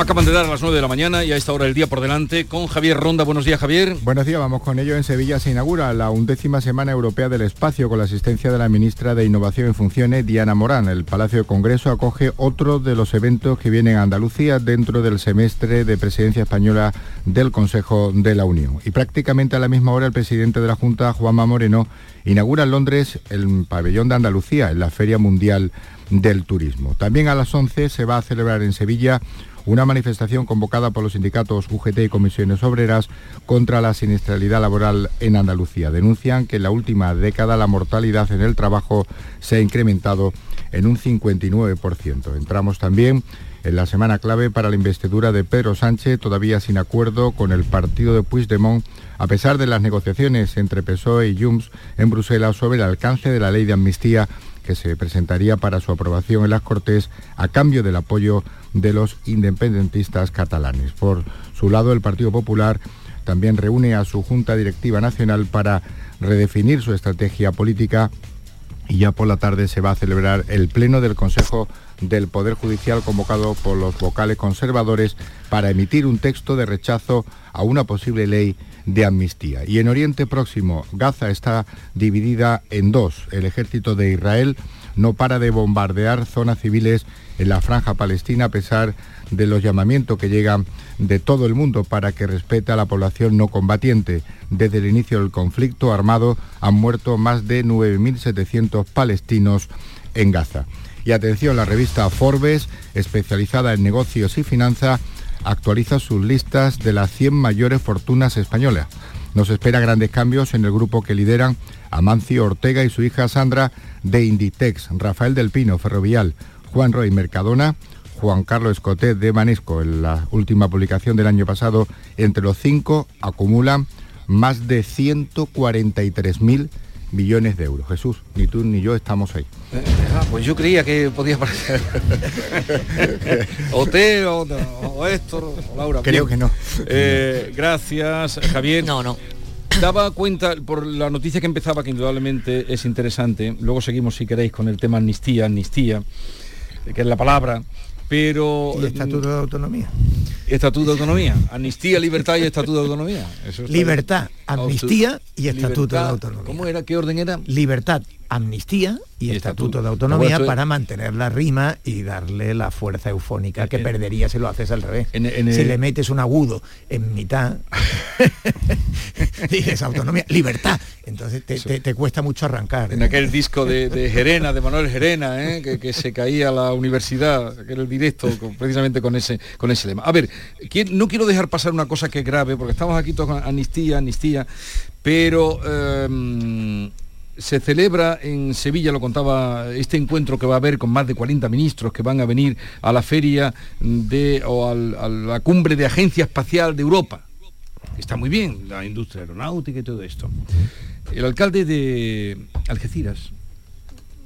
Acaban de dar a las 9 de la mañana y a esta hora el día por delante con Javier Ronda. Buenos días, Javier. Buenos días, vamos con ello. En Sevilla se inaugura la undécima Semana Europea del Espacio con la asistencia de la ministra de Innovación y Funciones, Diana Morán. El Palacio de Congreso acoge otro de los eventos que vienen a Andalucía dentro del semestre de presidencia española del Consejo de la Unión. Y prácticamente a la misma hora el presidente de la Junta, Juanma Moreno, inaugura en Londres el pabellón de Andalucía en la Feria Mundial del Turismo. También a las 11 se va a celebrar en Sevilla una manifestación convocada por los sindicatos UGT y comisiones obreras contra la siniestralidad laboral en Andalucía. Denuncian que en la última década la mortalidad en el trabajo se ha incrementado en un 59%. Entramos también en la semana clave para la investidura de Pedro Sánchez, todavía sin acuerdo con el partido de Puigdemont, a pesar de las negociaciones entre PSOE y Junts en Bruselas sobre el alcance de la ley de amnistía que se presentaría para su aprobación en las Cortes a cambio del apoyo de los independentistas catalanes. Por su lado, el Partido Popular también reúne a su Junta Directiva Nacional para redefinir su estrategia política y ya por la tarde se va a celebrar el Pleno del Consejo del Poder Judicial convocado por los vocales conservadores para emitir un texto de rechazo a una posible ley de amnistía. Y en Oriente Próximo, Gaza está dividida en dos. El ejército de Israel no para de bombardear zonas civiles en la franja palestina a pesar de los llamamientos que llegan de todo el mundo para que respete a la población no combatiente. Desde el inicio del conflicto armado han muerto más de 9.700 palestinos en Gaza. Y atención, la revista Forbes, especializada en negocios y finanzas, actualiza sus listas de las 100 mayores fortunas españolas. Nos espera grandes cambios en el grupo que lideran Amancio Ortega y su hija Sandra de Inditex, Rafael del Pino, Ferrovial, Juan Roy Mercadona, Juan Carlos Escotet de Manesco. En la última publicación del año pasado, entre los cinco acumulan más de 143.000 millones de euros. Jesús, ni tú ni yo estamos ahí. Eh, ah, pues yo creía que podía parecer. o Teo, o, Héctor, o Laura. Creo que no. Eh, gracias, Javier. No, no. Daba cuenta por la noticia que empezaba, que indudablemente es interesante. Luego seguimos, si queréis, con el tema amnistía, amnistía, que es la palabra pero... ¿Y Estatuto de Autonomía? Estatuto de Autonomía. Amnistía, libertad y Estatuto de Autonomía. libertad, amnistía y Estatuto de Autonomía. ¿Cómo era? ¿Qué orden era? Libertad, amnistía y, estatuto, de autonomía para mantener la rima y darle la fuerza eufónica que perdería si lo haces al revés. si le metes un agudo en mitad, dices autonomía, libertad. Entonces te, cuesta mucho arrancar. En aquel disco de, de, Gerena, de Manuel Gerena, ¿eh? que, se caía la universidad, que era el directo, precisamente con ese, con ese lema. A ver, no quiero dejar pasar una cosa que es grave, porque estamos aquí todos con amnistía, amnistía, pero... Em, se celebra en Sevilla, lo contaba, este encuentro que va a haber con más de 40 ministros que van a venir a la feria de, o a la cumbre de Agencia Espacial de Europa. Está muy bien, la industria aeronáutica y todo esto. El alcalde de Algeciras,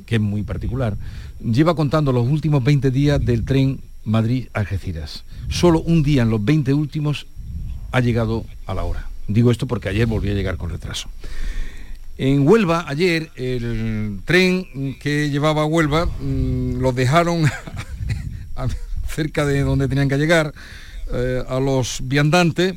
que es muy particular, lleva contando los últimos 20 días del tren Madrid-Algeciras. Solo un día en los 20 últimos ha llegado a la hora. Digo esto porque ayer volvió a llegar con retraso. En Huelva, ayer, el tren que llevaba a Huelva mm, los dejaron cerca de donde tenían que llegar eh, a los viandantes.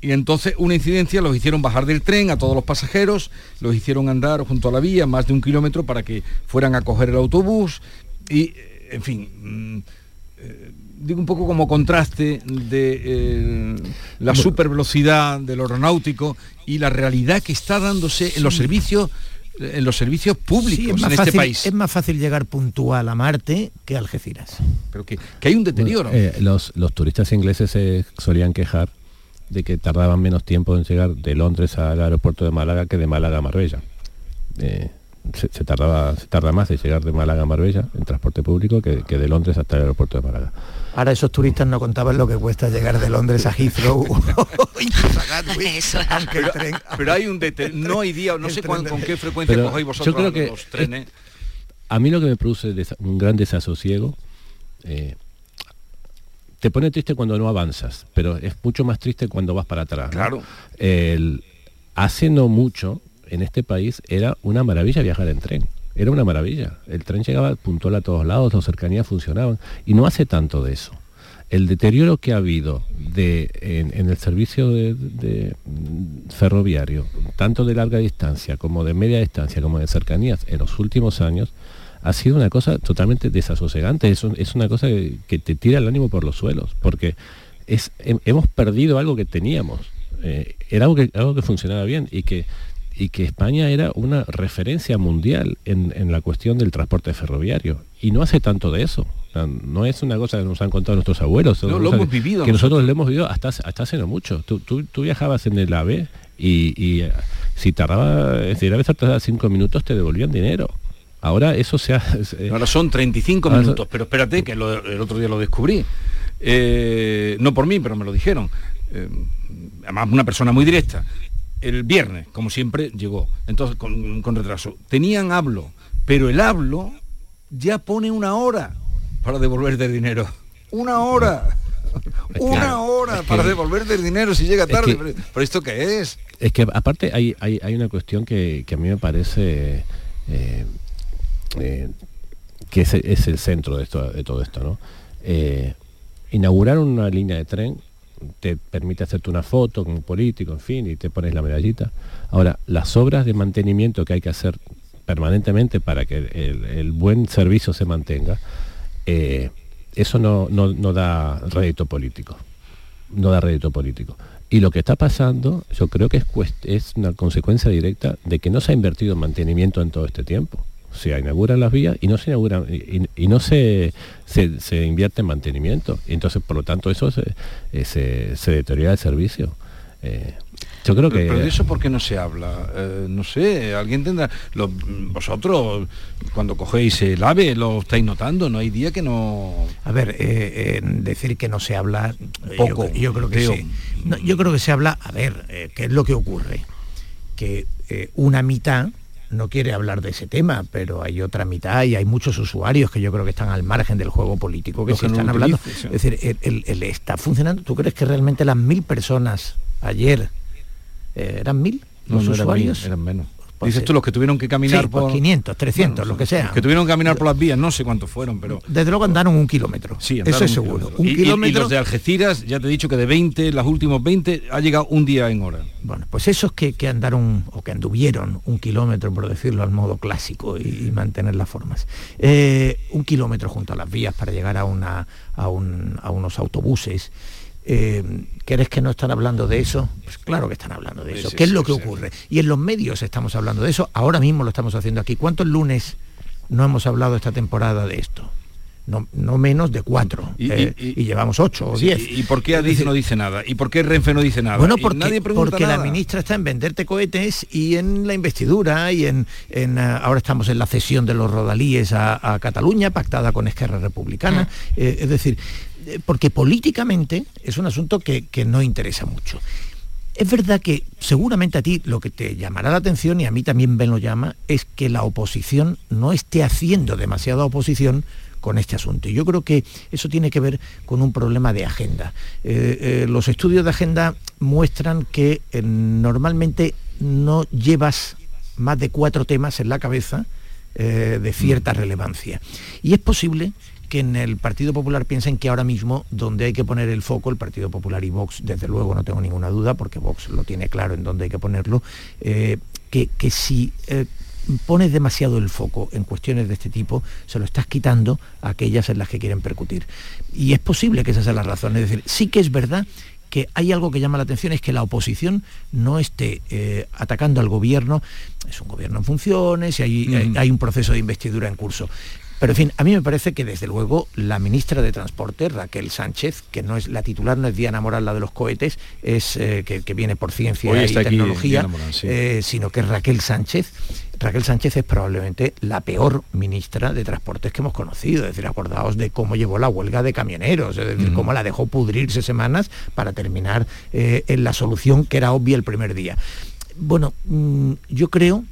Y entonces una incidencia los hicieron bajar del tren a todos los pasajeros, los hicieron andar junto a la vía más de un kilómetro para que fueran a coger el autobús. Y, en fin, mm, eh, digo un poco como contraste de eh, la super velocidad del aeronáutico y la realidad que está dándose en los servicios en los servicios públicos en este país. Es más fácil llegar puntual a Marte que a Algeciras. Pero que, hay un deterioro. Eh, los, los, turistas ingleses se solían quejar de que tardaban menos tiempo en llegar de Londres al aeropuerto de Málaga que de Málaga a Marbella. Eh, se, tardaba, se tarda más de llegar de Málaga a Marbella en transporte público que, que de Londres hasta el aeropuerto de Málaga. Ahora esos turistas no contaban lo que cuesta llegar de Londres a Heathrow. pero, hay un no hay día, no sé con qué frecuencia cogéis vosotros yo creo que los trenes. a mí lo que me produce un gran desasosiego, eh, te pone triste cuando no avanzas, pero es mucho más triste cuando vas para atrás. Claro. hace no mucho, en este país, era una maravilla viajar en tren era una maravilla. El tren llegaba puntual a todos lados, las cercanías funcionaban. Y no hace tanto de eso. El deterioro que ha habido de, en, el servicio de, ferroviario, tanto de larga distancia como de media distancia, como de cercanías, en los últimos años, ha sido una cosa totalmente desasosegante. Es, es una cosa que, te tira el ánimo por los suelos, porque es, hemos perdido algo que teníamos. Eh, era algo que funcionaba bien y que y que España era una referencia mundial en, la cuestión del transporte ferroviario. Y no hace tanto de eso. No es una cosa que nos han contado nuestros abuelos. No, lo hemos vivido. Que nosotros lo hemos vivido hasta, hasta hace no mucho. Tú, tú, viajabas en el AVE y, eh, si tardaba, si el AVE tardaba cinco minutos te devolvían dinero. Ahora eso se ha... Ahora son 35 minutos, pero espérate que el otro día lo descubrí. Eh, no por mí, pero me lo dijeron. Eh, además, una persona muy directa el viernes, como siempre, llegó, entonces con, retraso. Tenían hablo, pero el hablo ya pone una hora para devolverte el dinero. Una hora. una hora para devolverte el dinero si llega tarde. ¿Pero esto qué es? Es que aparte hay, hay, una cuestión que, a mí me parece eh, eh, que es, el centro de, esto, de todo esto. ¿no? Eh, inaugurar una línea de tren te permite hacerte una foto con un político, en fin, y te pones la medallita. Ahora, las obras de mantenimiento que hay que hacer permanentemente para que el, buen servicio se mantenga, eh, eso no, da rédito político. No da rédito político. Y lo que está pasando, yo creo que es, es una consecuencia directa de que no se ha invertido en mantenimiento en todo este tiempo se inauguran las vías y no se inauguran y, no se, se, invierte en mantenimiento. entonces, por lo tanto, eso se, eh, se, deteriora el servicio. Eh, yo creo que... Pero de eso por qué no se habla? Eh, no sé, alguien tendrá... vosotros, cuando cogéis el AVE, lo estáis notando, no hay día que no... A ver, decir que no se habla... Poco. Yo, creo que sí. yo creo que se habla... A ver, ¿qué es lo que ocurre? Que una mitad no quiere hablar de ese tema, pero hay otra mitad y hay muchos usuarios que yo creo que están al margen del juego político que se están hablando. Es decir, el, está funcionando. ¿Tú crees que realmente las mil personas ayer eh, eran mil los usuarios? eran menos. Pues Dices tú los que tuvieron que caminar pues por 500, 300, lo que sea. Que tuvieron que caminar por las vías, no sé cuántos fueron, pero desde luego andaron un kilómetro. Sí, eso es seguro. Un y, kilómetro. Y, los de Algeciras, ya te he dicho que de 20, los últimos 20 ha llegado un día en hora. Bueno, pues esos que, andaron o que anduvieron un kilómetro, por decirlo al modo clásico y, mantener las formas, eh, un kilómetro junto a las vías para llegar a una a, un, a unos autobuses eh, ¿Querés que no están hablando de eso? Pues claro que están hablando de eso. ¿Qué es lo que ocurre? Y en los medios estamos hablando de eso, ahora mismo lo estamos haciendo aquí. ¿Cuántos lunes no hemos hablado esta temporada de esto? No, menos de cuatro. Y, eh, llevamos ocho o diez. ¿Y por qué Adif no dice nada? ¿Y por qué Renfe no dice nada? Bueno, porque, porque la ministra está en venderte cohetes y en la investidura y en, en eh, ahora estamos en la cesión de los rodalíes a, Cataluña, pactada con Esquerra Republicana. Ah. es decir, porque políticamente es un asunto que, no interesa mucho. Es verdad que seguramente a ti lo que te llamará la atención, y a mí también me lo llama, es que la oposición no esté haciendo demasiada oposición con este asunto. Y yo creo que eso tiene que ver con un problema de agenda. Eh, eh, los estudios de agenda muestran que eh, normalmente no llevas más de cuatro temas en la cabeza de cierta relevancia. Y es posible que en el Partido Popular piensen que ahora mismo donde hay que poner el foco, el Partido Popular y Vox, desde luego no tengo ninguna duda, porque Vox lo tiene claro en dónde hay que ponerlo, eh, que, si eh, pones demasiado el foco en cuestiones de este tipo, se lo estás quitando a aquellas en las que quieren percutir. Y es posible que esa sea la razón. Es decir, sí que es verdad que hay algo que llama la atención, es que la oposición no esté eh, atacando al gobierno, es un gobierno en funciones y hay, un proceso de investidura en curso. Pero en fin, a mí me parece que desde luego la ministra de Transporte, Raquel Sánchez, que no es la titular, no es Diana Moral la de los cohetes, es eh, que, viene por ciencia y tecnología, eh, sino que es Raquel Sánchez. Raquel Sánchez es probablemente la peor ministra de Transportes que hemos conocido. Es decir, acordaos de cómo llevó la huelga de camioneros, es decir, cómo la dejó pudrirse semanas para terminar eh, en la solución que era obvia el primer día. Bueno, mm, yo creo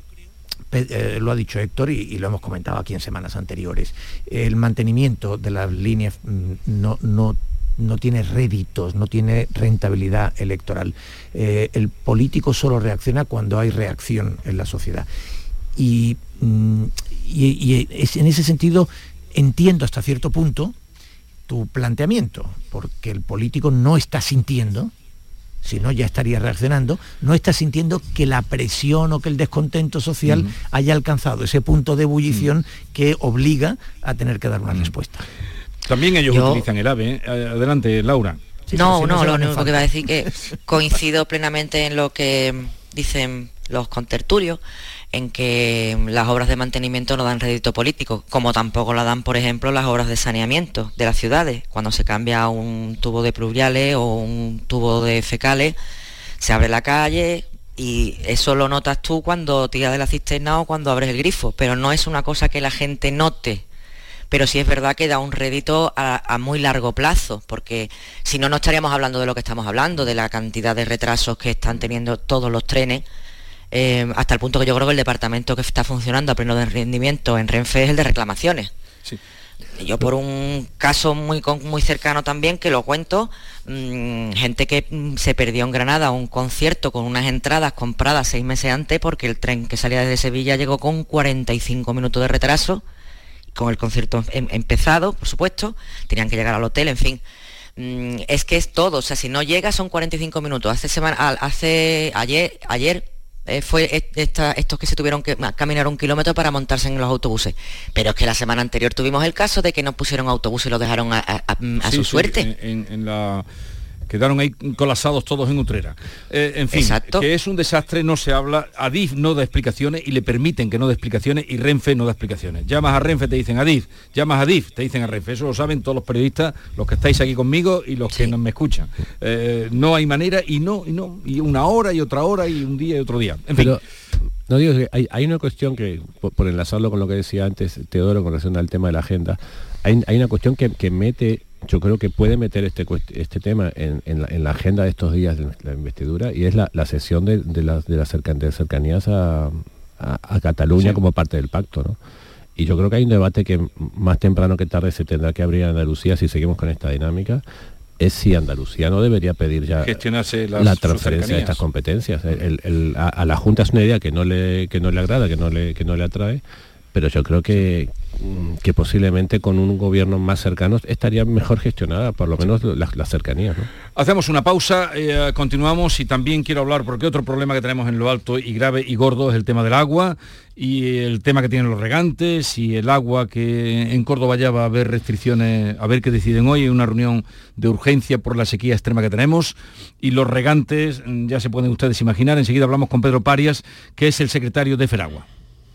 eh, lo ha dicho Héctor y, lo hemos comentado aquí en semanas anteriores, el mantenimiento de las líneas mm, no, no, no tiene réditos, no tiene rentabilidad electoral. Eh, el político solo reacciona cuando hay reacción en la sociedad. y, mm, en ese sentido entiendo hasta cierto punto tu planteamiento, porque el político no está sintiendo, si no ya estaría reaccionando, no está sintiendo que la presión o que el descontento social haya alcanzado ese punto de ebullición que obliga a tener que dar una respuesta. También ellos utilizan el AVE. ¿eh? Adelante, Laura. no, no, lo único que iba a decir que coincido plenamente en lo que dicen los contertulios, en que las obras de mantenimiento no dan rédito político, como tampoco la dan, por ejemplo, las obras de saneamiento de las ciudades. Cuando se cambia un tubo de pluviales o un tubo de fecales, se abre la calle y eso lo notas tú cuando tiras de la cisterna o cuando abres el grifo, pero no es una cosa que la gente note. Pero sí es verdad que da un rédito a, a muy largo plazo, porque si no, no estaríamos hablando de lo que estamos hablando, de la cantidad de retrasos que están teniendo todos los trenes eh, hasta el punto que yo creo que el departamento que está funcionando a pleno de rendimiento en Renfe es el de reclamaciones. Yo por un caso muy, muy cercano también, que lo cuento, mm, gente que mm, se perdió en Granada un concierto con unas entradas compradas seis meses antes porque el tren que salía desde Sevilla llegó con 45 minutos de retraso, con el concierto em, empezado, por supuesto, tenían que llegar al hotel, en fin. Mm, es que es todo, o sea, si no llega son 45 minutos. Hace semana, hace ayer, ayer eh, fue estos que se tuvieron que caminar un kilómetro para montarse en los autobuses. Pero es que la semana anterior tuvimos el caso de que no pusieron autobús y lo dejaron a, su suerte. en, la quedaron ahí colapsados todos en Utrera. Eh, en fin, que es un desastre, no se habla, Adif no da explicaciones y le permiten que no dé explicaciones y Renfe no da explicaciones. Llamas a Renfe, te dicen Adif, llamas a Adif, te dicen a Renfe. Eso lo saben todos los periodistas, los que estáis aquí conmigo y los que no me escuchan. Eh, no hay manera y no, y no, y una hora y otra hora y un día y otro día. En fin. No digo que hay, una cuestión que, por, enlazarlo con lo que decía antes Teodoro con relación al tema de la agenda, hay, una cuestión que, que mete yo creo que puede meter este, este tema en, la, agenda de estos días de la investidura y es la, sesión de, de, la, de, cercanías a, Cataluña como parte del pacto. ¿no? Y yo creo que hay un debate que más temprano que tarde se tendrá que abrir en Andalucía si seguimos con esta dinámica, es si Andalucía no debería pedir ya la transferencia de estas competencias. a, la Junta es una idea que no le, que no le agrada, que no le, que no le atrae, pero yo creo que, que posiblemente con un gobierno más cercano estaría mejor gestionada, por lo menos las, cercanías. Hacemos una pausa, eh, continuamos y también quiero hablar, porque otro problema que tenemos en lo alto y grave y gordo es el tema del agua y el tema que tienen los regantes y el agua que en Córdoba ya va a haber restricciones, a ver qué deciden hoy, una reunión de urgencia por la sequía extrema que tenemos y los regantes, mm, ya se pueden ustedes imaginar, enseguida hablamos con Pedro Parias, que es el secretario de Feragua.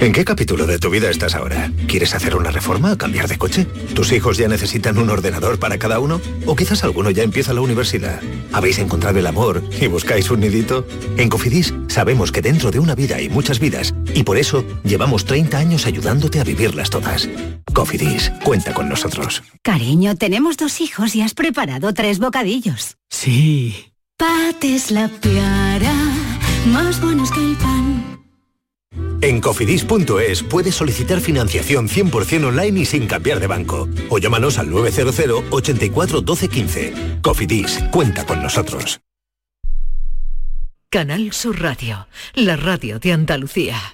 ¿En qué capítulo de tu vida estás ahora? ¿Quieres hacer una reforma o cambiar de coche? ¿Tus hijos ya necesitan un ordenador para cada uno? ¿O quizás alguno ya empieza la universidad? ¿Habéis encontrado el amor y buscáis un nidito? En Cofidis sabemos que dentro de una vida hay muchas vidas y por eso llevamos 30 años ayudándote a vivirlas todas. Cofidis, cuenta con nosotros. Cariño, tenemos dos hijos y has preparado tres bocadillos. Sí. Pates la piara, más buenos que el pan. En cofidis.es puedes solicitar financiación 100% online y sin cambiar de banco. O llámanos al 900 84 12 15. Cofidis, cuenta con nosotros. Canal Sur Radio, la radio de Andalucía.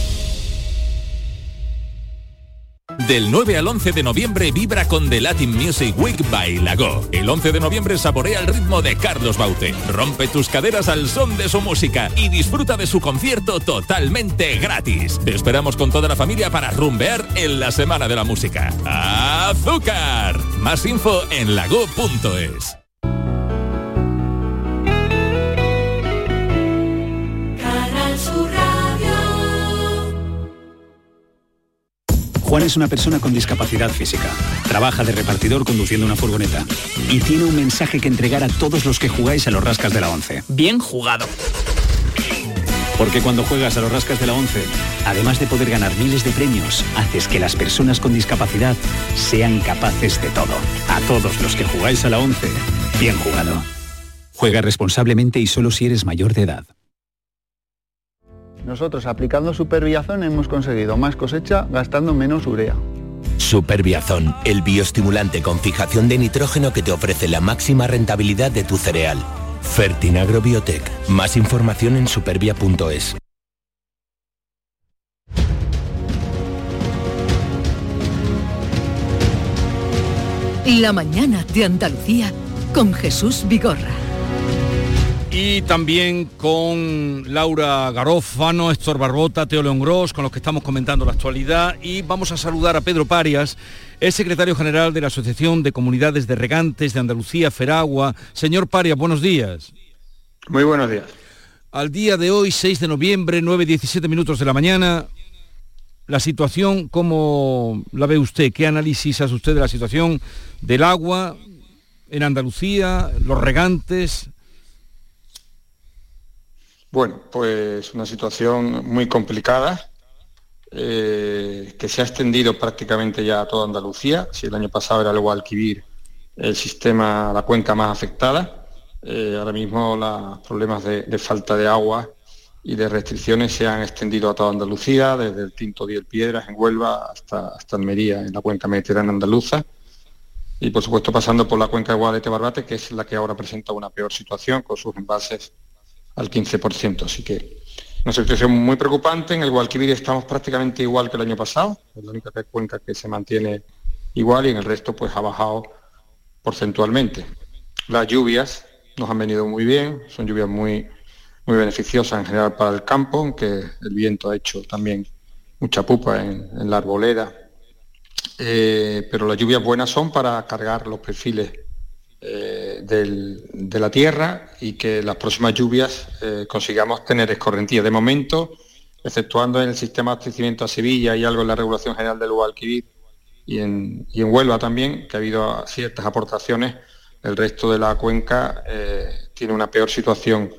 Del 9 al 11 de noviembre vibra con The Latin Music Week by Lago. El 11 de noviembre saborea el ritmo de Carlos Baute. Rompe tus caderas al son de su música y disfruta de su concierto totalmente gratis. Te esperamos con toda la familia para rumbear en la Semana de la Música. ¡Azúcar! Más info en lago.es. Juan es una persona con discapacidad física. Trabaja de repartidor conduciendo una furgoneta. Y tiene un mensaje que entregar a todos los que jugáis a los rascas de la 11. Bien jugado. Porque cuando juegas a los rascas de la 11, además de poder ganar miles de premios, haces que las personas con discapacidad sean capaces de todo. A todos los que jugáis a la 11, bien jugado. Juega responsablemente y solo si eres mayor de edad. Nosotros aplicando Superbiazón hemos conseguido más cosecha gastando menos urea. Superbiazón, el bioestimulante con fijación de nitrógeno que te ofrece la máxima rentabilidad de tu cereal. Fertinagro Biotech. Más información en supervia.es. La mañana de Andalucía con Jesús Vigorra. Y también con Laura Garófano, Héctor Barbota, Teo León Gros, con los que estamos comentando la actualidad. Y vamos a saludar a Pedro Parias, el secretario general de la Asociación de Comunidades de Regantes de Andalucía, Feragua. Señor Parias, buenos días. Muy buenos días. Al día de hoy, 6 de noviembre, 9.17 minutos de la mañana, la situación, ¿cómo la ve usted? ¿Qué análisis hace usted de la situación del agua en Andalucía, los regantes? Bueno, pues una situación muy complicada eh, que se ha extendido prácticamente ya a toda Andalucía. Si el año pasado era el Guadalquivir el sistema, la cuenca más afectada, eh, ahora mismo los problemas de, falta de agua y de restricciones se han extendido a toda Andalucía, desde el Tinto Diel Piedras en Huelva hasta, Almería, en la cuenca mediterránea andaluza. Y por supuesto pasando por la cuenca de Guadalete-Barbate, que es la que ahora presenta una peor situación con sus envases al 15%. Así que una situación muy preocupante. En el Guadalquivir estamos prácticamente igual que el año pasado, es la única cuenca que se mantiene igual y en el resto pues ha bajado porcentualmente. Las lluvias nos han venido muy bien, son lluvias muy, muy beneficiosas en general para el campo, aunque el viento ha hecho también mucha pupa en, la arboleda. Eh, pero las lluvias buenas son para cargar los perfiles eh, de la tierra y que las próximas lluvias eh, consigamos tener escorrentía. De momento, exceptuando en el sistema de abastecimiento a Sevilla y algo en la regulación general del Guadalquivir y en, y en Huelva también, que ha habido ciertas aportaciones, el resto de la cuenca eh, tiene una peor situación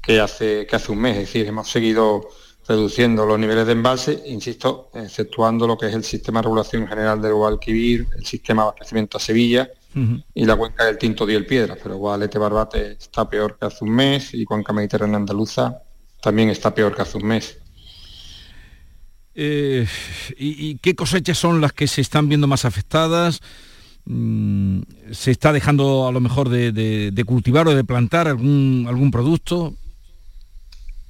que hace, que hace un mes. Es decir, hemos seguido reduciendo los niveles de embalse, insisto, exceptuando lo que es el sistema de regulación general del Guadalquivir, el sistema de abastecimiento a Sevilla y la cuenca del Tinto dio el Piedra, pero Guadalete Barbate está peor que hace un mes y cuenca mediterránea andaluza también está peor que hace un mes. Eh, ¿y, qué cosechas son las que se están viendo más afectadas? Mm, ¿Se está dejando a lo mejor de, cultivar o de plantar algún, algún producto?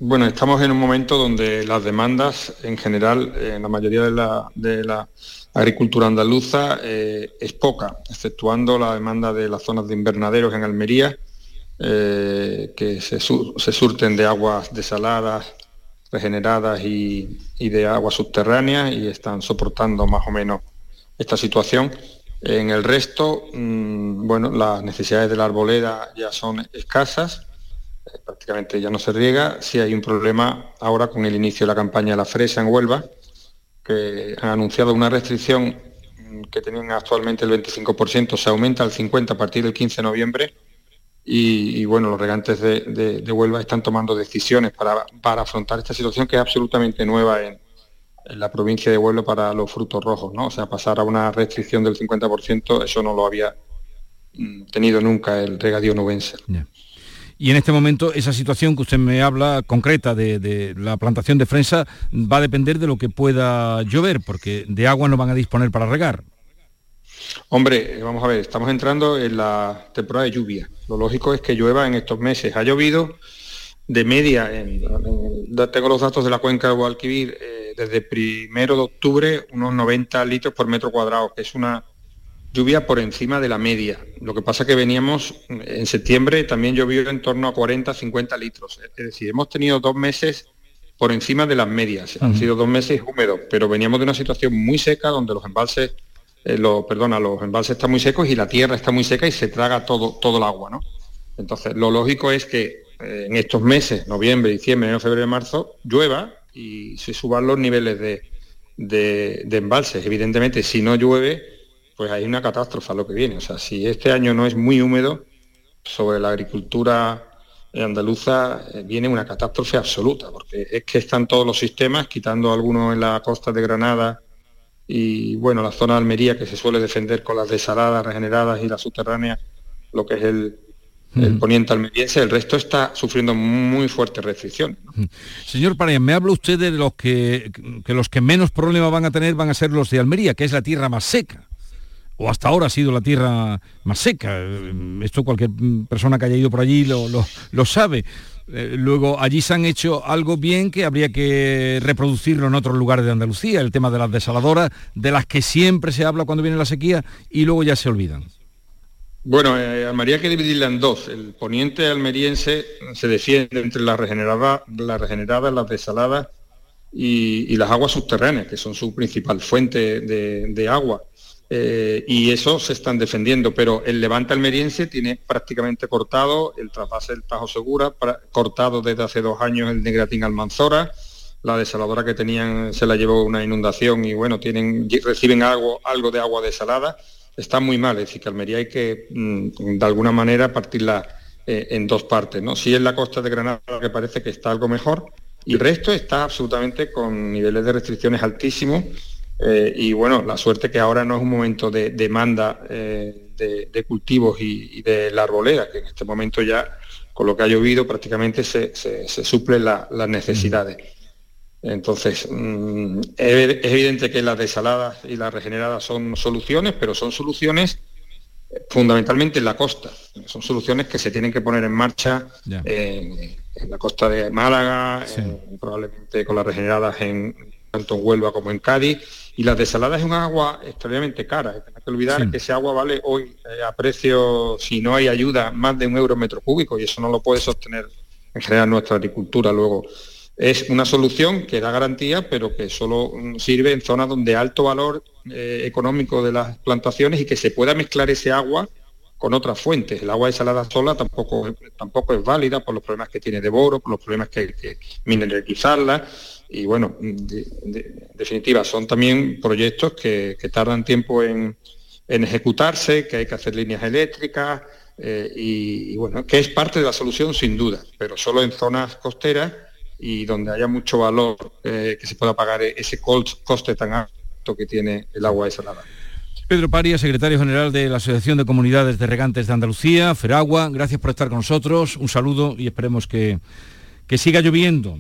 Bueno, estamos en un momento donde las demandas en general, en la mayoría de la, de la agricultura andaluza eh, es poca, exceptuando la demanda de las zonas de invernaderos en Almería, eh, que se, surten de aguas desaladas, regeneradas y, de aguas subterráneas y están soportando más o menos esta situación. En el resto, mm, bueno, las necesidades de la arboleda ya son escasas, eh, prácticamente ya no se riega. Si hay un problema ahora con el inicio de la campaña de la fresa en Huelva, que han anunciado una restricción que tenían actualmente el 25%, se aumenta al 50% a partir del 15 de noviembre y, bueno, los regantes de, Huelva están tomando decisiones para, afrontar esta situación que es absolutamente nueva en, la provincia de Huelva para los frutos rojos, ¿no? O sea, pasar a una restricción del 50%, eso no lo había mm, tenido nunca el regadío nubense. Y en este momento esa situación que usted me habla concreta de, la plantación de fresa va a depender de lo que pueda llover, porque de agua no van a disponer para regar. Hombre, vamos a ver, estamos entrando en la temporada de lluvia. Lo lógico es que llueva en estos meses. Ha llovido de media, tengo los datos de la cuenca de Guadalquivir, eh, desde primero de octubre unos 90 litros por metro cuadrado, que es una lluvia por encima de la media. Lo que pasa que veníamos en septiembre también llovió en torno a 40, 50 litros. Es decir, hemos tenido dos meses por encima de las medias. Han sido dos meses húmedos, pero veníamos de una situación muy seca donde los embalses, eh, perdona, los embalses están muy secos y la tierra está muy seca y se traga todo, todo el agua, ¿no? Entonces, lo lógico es que eh, en estos meses, noviembre, diciembre, enero, febrero, marzo, llueva y se suban los niveles de, de embalses. Evidentemente, si no llueve, pues hay una catástrofe a lo que viene. O sea, si este año no es muy húmedo, sobre la agricultura andaluza eh, viene una catástrofe absoluta, porque es que están todos los sistemas, quitando algunos en la costa de Granada y bueno, la zona de Almería que se suele defender con las desaladas regeneradas y las subterráneas, lo que es el, poniente almeriense, el resto está sufriendo muy fuertes restricciones. Señor Pareja, me habla usted de los que, que los que menos problemas van a tener van a ser los de Almería, que es la tierra más seca o hasta ahora ha sido la tierra más seca. Esto cualquier persona que haya ido por allí lo, sabe. Eh, luego allí se han hecho algo bien que habría que reproducirlo en otros lugares de Andalucía, el tema de las desaladoras, de las que siempre se habla cuando viene la sequía y luego ya se olvidan. Bueno, eh, Almería hay que dividirla en dos. El poniente almeriense se defiende entre las regeneradas, las regeneradas, las desaladas y, las aguas subterráneas, que son su principal fuente de agua. Eh, y eso se están defendiendo, pero el Levante almeriense tiene prácticamente cortado el trasvase del Tajo Segura, cortado desde hace dos años el Negratín Almanzora, la desaladora que tenían se la llevó una inundación y bueno, tienen, reciben algo, algo de agua desalada, está muy mal, es decir, que Almería hay que mm, de alguna manera partirla eh, en dos partes, ¿no? Si es la costa de Granada que parece que está algo mejor, y el resto está absolutamente con niveles de restricciones altísimos eh, y bueno, la suerte que ahora no es un momento de demanda eh, de, cultivos y, de la arbolera, que en este momento ya, con lo que ha llovido, prácticamente se, suplen las necesidades. Entonces, mm, es, evidente que las desaladas y las regeneradas son soluciones, pero son soluciones eh, fundamentalmente en la costa. Son soluciones que se tienen que poner en marcha en la costa de Málaga, probablemente con las regeneradas en tanto en Huelva como en Cádiz y la desalada es un agua extremadamente cara. Hay que olvidar que ese agua vale hoy eh, a precio, si no hay ayuda, más de un euro metro cúbico y eso no lo puede sostener en general nuestra agricultura luego. Es una solución que da garantía, pero que solo mm, sirve en zonas donde alto valor eh, económico de las plantaciones y que se pueda mezclar ese agua con otras fuentes. El agua desalada sola tampoco, tampoco es válida por los problemas que tiene de boro, por los problemas que hay que mineralizarla y bueno, de, definitiva, son también proyectos que, tardan tiempo en, ejecutarse, que hay que hacer líneas eléctricas eh, y, bueno, que es parte de la solución sin duda, pero solo en zonas costeras y donde haya mucho valor eh, que se pueda pagar ese coste tan alto que tiene el agua desalada. Pedro Paria, secretario general de la Asociación de Comunidades de Regantes de Andalucía, Feragua, gracias por estar con nosotros, un saludo y esperemos que, que siga lloviendo,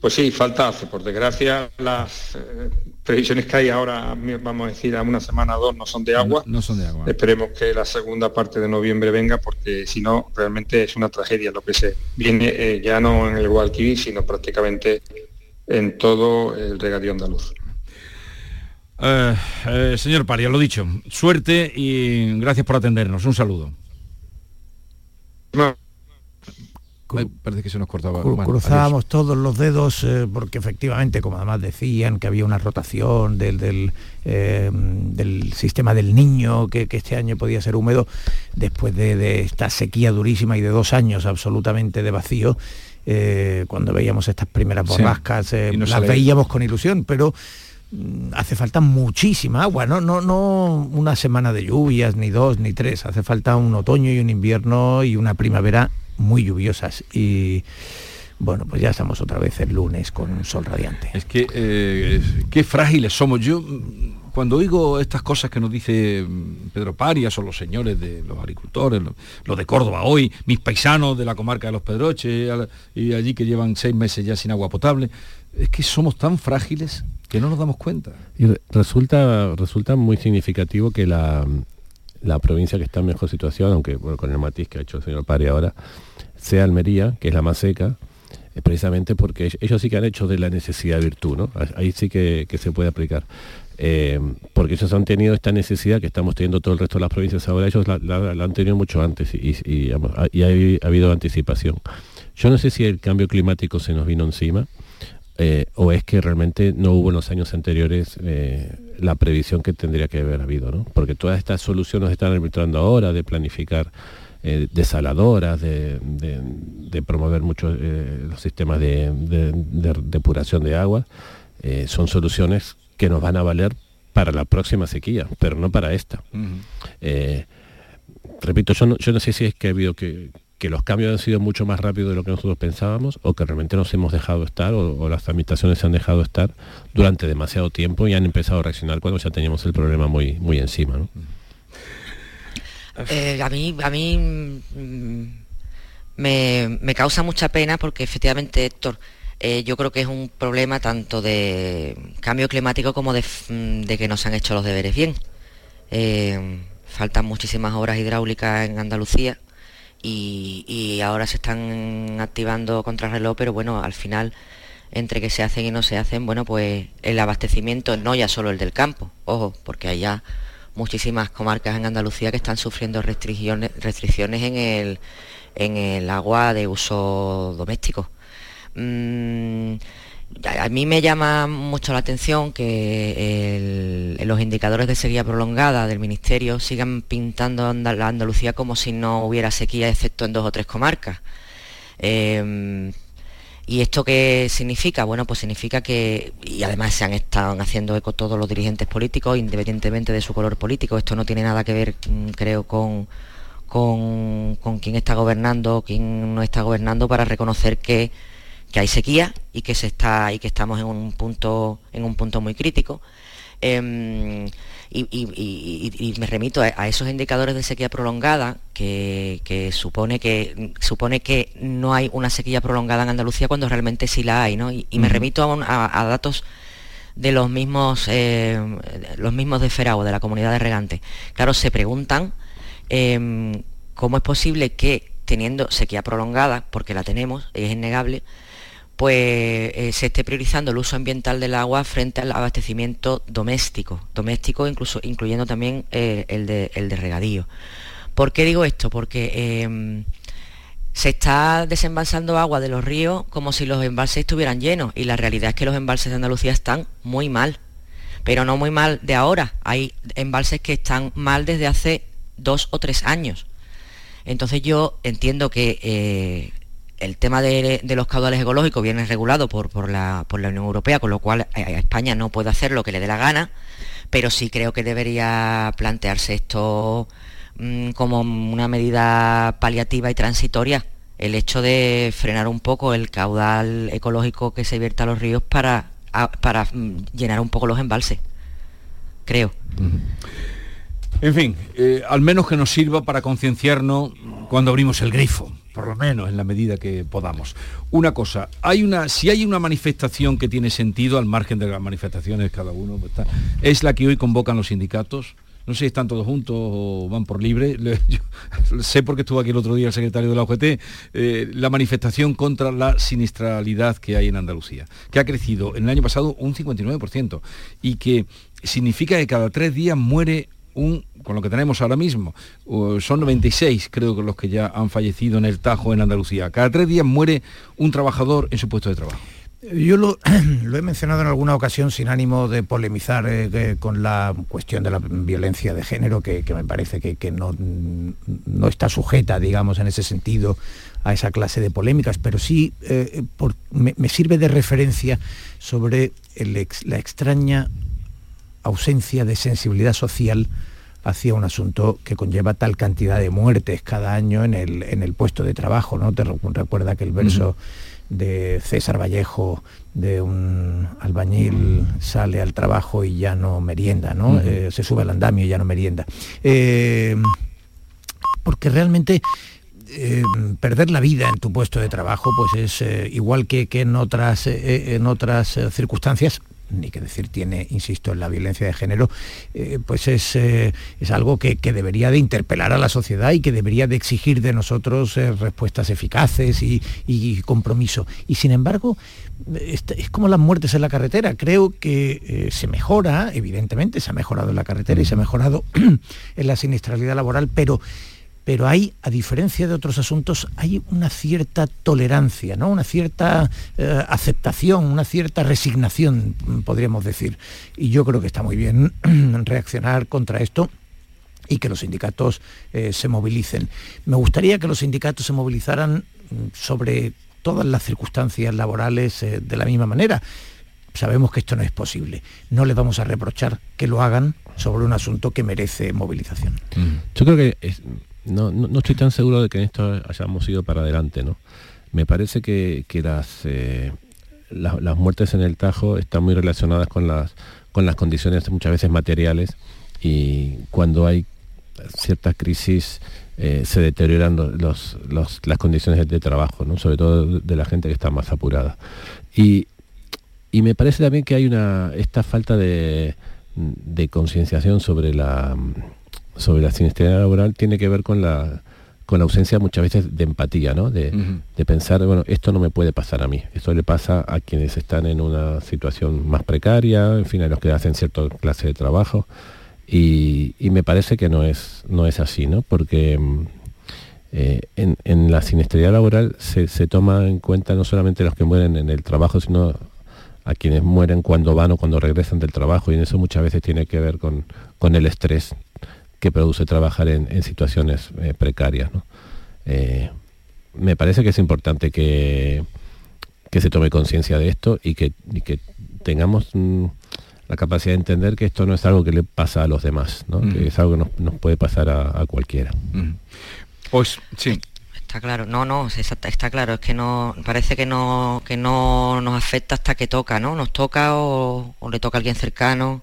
pues sí, falta hace. Por desgracia, las eh, previsiones que hay ahora, vamos a decir, a una semana o dos, no son de agua. No, son de agua. Esperemos que la segunda parte de noviembre venga, porque si no, realmente es una tragedia lo que se viene eh, ya no en el Guadalquivir, sino prácticamente en todo el regadío andaluz. Eh, señor Paria, lo dicho, suerte y gracias por atendernos. Un saludo parece que se nos cortaba. cruzábamos todos los dedos eh, porque efectivamente, como además decían, que había una rotación del, del, eh, sistema del niño, que, este año podía ser húmedo, después de, esta sequía durísima y de dos años absolutamente de vacío. Eh, cuando veíamos estas primeras borrascas, las veíamos con ilusión, pero hace falta muchísima agua, ¿no? No, no una semana de lluvias, ni dos, ni tres, hace falta un otoño y un invierno y una primavera muy lluviosas y bueno, pues ya estamos otra vez el lunes con un sol radiante. Es que eh, qué frágiles somos. Yo cuando oigo estas cosas que nos dice mm, Pedro Parias o los señores de los agricultores, los, de Córdoba hoy, mis paisanos de la comarca de los Pedroches y allí que llevan seis meses ya sin agua potable, es que somos tan frágiles que no nos damos cuenta. Y resulta, resulta muy significativo que la, la provincia que está en mejor situación, aunque con el matiz que ha hecho el señor Pari ahora, sea Almería, que es la más seca, es precisamente porque ellos sí que han hecho de la necesidad virtud, ¿no? Ahí sí que, se puede aplicar. Eh, porque ellos han tenido esta necesidad que estamos teniendo todo el resto de las provincias ahora, ellos la, han tenido mucho antes y, y, ha, habido anticipación. Yo no sé si el cambio climático se nos vino encima eh, o es que realmente no hubo en los años anteriores eh, la previsión que tendría que haber habido, ¿no? Porque todas estas soluciones están arbitrando ahora de planificar eh, desaladoras, de, promover mucho los sistemas de, depuración de agua, son soluciones que nos van a valer para la próxima sequía, pero no para esta. repito, yo yo no sé si es que ha habido que, que los cambios han sido mucho más rápidos de lo que nosotros pensábamos o que realmente nos hemos dejado estar o, las administraciones se han dejado estar durante demasiado tiempo y han empezado a reaccionar cuando ya teníamos el problema muy, muy encima. Eh, a mí, a mí mm, me, causa mucha pena porque efectivamente, Héctor, eh, yo creo que es un problema tanto de cambio climático como de, mm, que no se han hecho los deberes bien. Eh, faltan muchísimas obras hidráulicas en Andalucía y, ahora se están activando contrarreloj, pero bueno, al final, entre que se hacen y no se hacen, bueno, pues el abastecimiento, no ya solo el del campo, ojo, porque ya muchísimas comarcas en Andalucía que están sufriendo restricciones, restricciones en, el, en el agua de uso doméstico. Mm, a mí me llama mucho la atención que los indicadores de sequía prolongada del Ministerio sigan pintando la Andalucía como si no hubiera sequía excepto en dos o tres comarcas. Em, ¿Y esto qué significa? Bueno, pues significa que, y además se han estado haciendo eco todos los dirigentes políticos, independientemente de su color político, esto no tiene nada que ver, mm, creo, con, con, con quién está gobernando, quién no está gobernando, para reconocer que que hay sequía y que se está y que estamos en un punto en un punto muy crítico. Em, y, me remito a, esos indicadores de sequía prolongada que, supone que supone que no hay una sequía prolongada en Andalucía cuando realmente sí la hay ¿no? y, me remito a, datos de los mismos em, los mismos de Ferao de la comunidad de regantes claro se preguntan em, cómo es posible que teniendo sequía prolongada porque la tenemos es innegable pues eh, se esté priorizando el uso ambiental del agua frente al abastecimiento doméstico, doméstico incluso incluyendo también eh, el, de, el, de, regadío. ¿Por qué digo esto? Porque em, se está desembalsando agua de los ríos como si los embalses estuvieran llenos y la realidad es que los embalses de Andalucía están muy mal, pero no muy mal de ahora. Hay embalses que están mal desde hace dos o tres años. Entonces yo entiendo que eh, el tema de, los caudales ecológicos viene regulado por, la, Unión Europea, con lo cual eh, España no puede hacer lo que le dé la gana, pero sí creo que debería plantearse esto mm, como una medida paliativa y transitoria, el hecho de frenar un poco el caudal ecológico que se vierte a los ríos para, para mm, llenar un poco los embalses, creo. En fin, eh, al menos que nos sirva para concienciarnos cuando abrimos el grifo por lo menos en la medida que podamos. Una cosa, hay una, si hay una manifestación que tiene sentido, al margen de las manifestaciones cada uno, pues es la que hoy convocan los sindicatos. No sé si están todos juntos o van por libre. sé porque estuvo aquí el otro día el secretario de la OGT, eh, la manifestación contra la sinistralidad que hay en Andalucía, que ha crecido en el año pasado un 59% y que significa que cada tres días muere con lo que tenemos ahora mismo, son 96 creo que los que ya han fallecido en el Tajo en Andalucía. Cada tres días muere un trabajador en su puesto de trabajo. Yo lo, he mencionado en alguna ocasión sin ánimo de polemizar eh, con la cuestión de la violencia de género, que, me parece que, no, no, está sujeta, digamos, en ese sentido a esa clase de polémicas, pero sí eh, me, sirve de referencia sobre la extraña ausencia de sensibilidad social hacia un asunto que conlleva tal cantidad de muertes cada año en el, en el puesto de trabajo, ¿no? Te recuerda aquel verso de César Vallejo, de un albañil sale al trabajo y ya no merienda, ¿no? Eh, se sube al andamio y ya no merienda. Eh, porque realmente eh, perder la vida en tu puesto de trabajo pues es igual que, que, en otras, en otras circunstancias ni que decir tiene, insisto, en la violencia de género, eh, pues es, eh, es algo que, debería de interpelar a la sociedad y que debería de exigir de nosotros eh, respuestas eficaces y, compromiso. Y sin embargo, es, como las muertes en la carretera. Creo que se mejora, evidentemente, se ha mejorado en la carretera y se ha mejorado en la siniestralidad laboral, pero pero hay, a diferencia de otros asuntos, hay una cierta tolerancia, ¿no? una cierta eh, aceptación, una cierta resignación, podríamos decir. Y yo creo que está muy bien reaccionar contra esto y que los sindicatos eh, se movilicen. Me gustaría que los sindicatos se movilizaran mm, sobre todas las circunstancias laborales eh, de la misma manera. Sabemos que esto no es posible. No les vamos a reprochar que lo hagan sobre un asunto que merece movilización. Yo creo que no, no, estoy tan seguro de que en esto hayamos ido para adelante, ¿no? Me parece que, las, eh, las muertes en el Tajo están muy relacionadas con las, con las condiciones muchas veces materiales y cuando hay ciertas crisis eh, se deterioran los, las condiciones de trabajo, ¿no? sobre todo de la gente que está más apurada. Y, me parece también que hay una esta falta de, de concienciación sobre la sobre la siniestralidad laboral tiene que ver con la, con la ausencia muchas veces de empatía, ¿no? De, pensar, bueno, esto no me puede pasar a mí, esto le pasa a quienes están en una situación más precaria, en fin, a los que hacen cierta clase de trabajo. Y, me parece que no es, no es así, ¿no? Porque mm, eh, en, la siniestralidad laboral se, se, toma en cuenta no solamente los que mueren en el trabajo, sino a quienes mueren cuando van o cuando regresan del trabajo, y en eso muchas veces tiene que ver con, con el estrés que produce trabajar en, situaciones eh, precarias. Eh, me parece que es importante que, que se tome conciencia de esto y que, que tengamos mm, la capacidad de entender que esto no es algo que le pasa a los demás, que es algo que nos, puede pasar a, cualquiera. Pues sí. Está claro, no, no, está, está, claro, es que no, parece que no, que no nos afecta hasta que toca, ¿no? Nos toca o, o le toca a alguien cercano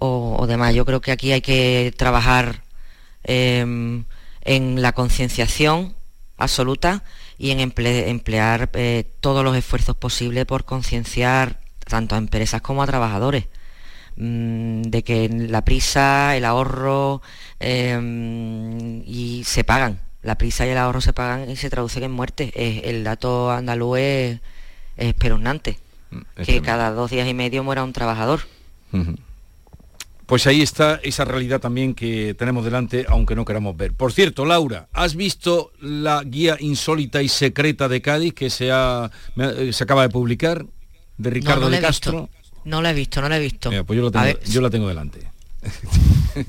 o, demás. Yo creo que aquí hay que trabajar em, en la concienciación absoluta y en emplear eh, todos los esfuerzos posibles por concienciar tanto a empresas como a trabajadores mm, de que la prisa, el ahorro em, y se pagan. La prisa y el ahorro se pagan y se traducen en muerte. el dato andaluz es, espeluznante, mm, que cada dos días y medio muera un trabajador. Pues ahí está esa realidad también que tenemos delante, aunque no queramos ver. Por cierto, Laura, ¿has visto la guía insólita y secreta de Cádiz que se, ha, eh, se acaba de publicar de Ricardo de Castro? No la he visto, no la he visto. pues yo, la tengo delante.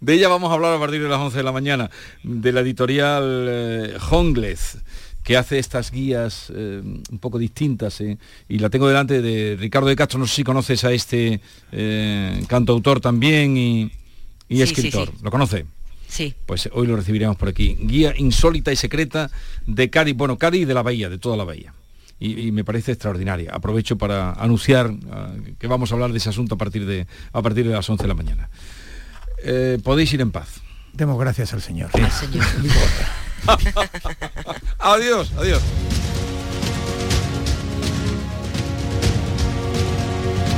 de ella vamos a hablar a partir de las 11 de la mañana, de la editorial eh, que hace estas guías eh, un poco distintas. Eh, y la tengo delante de Ricardo de Castro, no sé si conoces a este eh, cantautor también y, escritor. ¿Lo conoce? Sí. Pues hoy lo recibiremos por aquí. Guía insólita y secreta de Cádiz, bueno, Cádiz de la Bahía, de toda la Bahía. Y, me parece extraordinaria. Aprovecho para anunciar que vamos a hablar de ese asunto a partir de, a partir de las 11 de la mañana. podéis ir en paz. Demos gracias al Señor. Al Señor. adiós, adiós.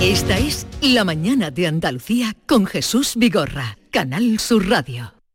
Esta es La Mañana de Andalucía con Jesús Vigorra, Canal Sur Radio.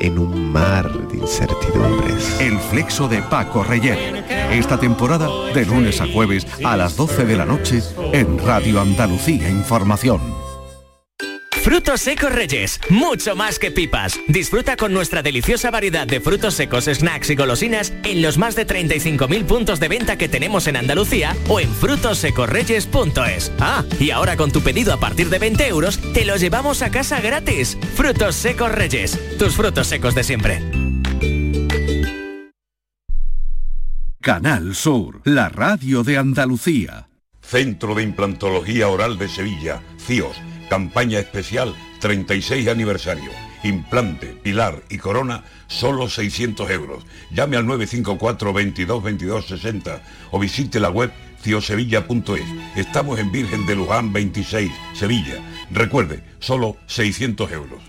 en un mar de incertidumbres. El flexo de Paco Reyer. Esta temporada de lunes a jueves a las 12 de la noche en Radio Andalucía Información. Frutos secos Reyes, mucho más que pipas. Disfruta con nuestra deliciosa variedad de frutos secos, snacks y golosinas en los más de 35.000 puntos de venta que tenemos en Andalucía o en frutosecorreyes.es. Ah, y ahora con tu pedido a partir de 20 euros, te lo llevamos a casa gratis. Frutos secos Reyes, tus frutos secos de siempre. Canal Sur, la radio de Andalucía. Centro de Implantología Oral de Sevilla, CIOS. Campaña especial 36 aniversario. Implante, pilar y corona, solo 600 euros. Llame al 954 22 22 60 o visite la web ciosevilla.es. Estamos en Virgen de Luján 26, Sevilla. Recuerde, solo 600 euros.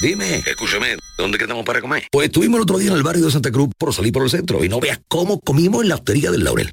Dime, escúchame, ¿dónde quedamos para comer? Pues estuvimos el otro día en el barrio de Santa Cruz por salir por el centro y no veas cómo comimos en la hostería del Laurel.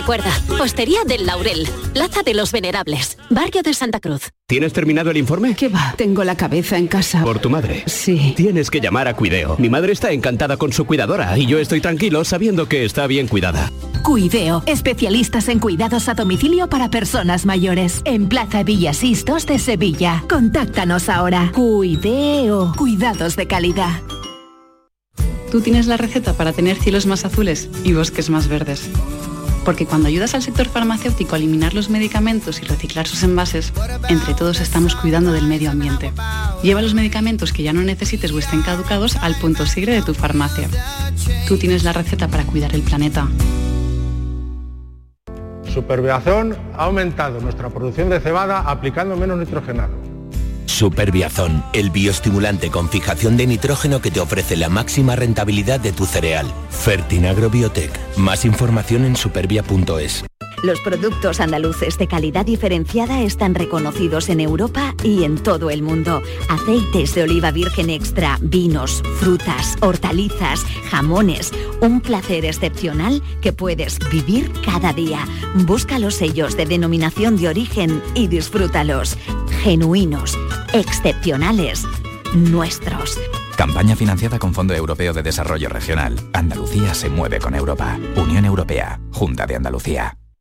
Recuerda, Hostería del Laurel, Plaza de los Venerables, Barrio de Santa Cruz. ¿Tienes terminado el informe? ¿Qué va? Tengo la cabeza en casa. ¿Por tu madre? Sí. Tienes que llamar a Cuideo. Mi madre está encantada con su cuidadora y yo estoy tranquilo sabiendo que está bien cuidada. Cuideo, especialistas en cuidados a domicilio para personas mayores. En Plaza Villasistos de Sevilla. Contáctanos ahora. Cuideo, cuidados de calidad. Tú tienes la receta para tener cielos más azules y bosques más verdes. Porque cuando ayudas al sector farmacéutico a eliminar los medicamentos y reciclar sus envases, entre todos estamos cuidando del medio ambiente. Lleva los medicamentos que ya no necesites o estén caducados al punto sigre de tu farmacia. Tú tienes la receta para cuidar el planeta. Superbiazón ha aumentado nuestra producción de cebada aplicando menos nitrogenado. Superbiazón, el bioestimulante con fijación de nitrógeno que te ofrece la máxima rentabilidad de tu cereal. Fertinagro Biotech. Más información en supervia.es. Los productos andaluces de calidad diferenciada están reconocidos en Europa y en todo el mundo. Aceites de oliva virgen extra, vinos, frutas, hortalizas, jamones. Un placer excepcional que puedes vivir cada día. Busca los sellos de denominación de origen y disfrútalos. Genuinos, excepcionales, nuestros. Campaña financiada con Fondo Europeo de Desarrollo Regional. Andalucía se mueve con Europa. Unión Europea. Junta de Andalucía.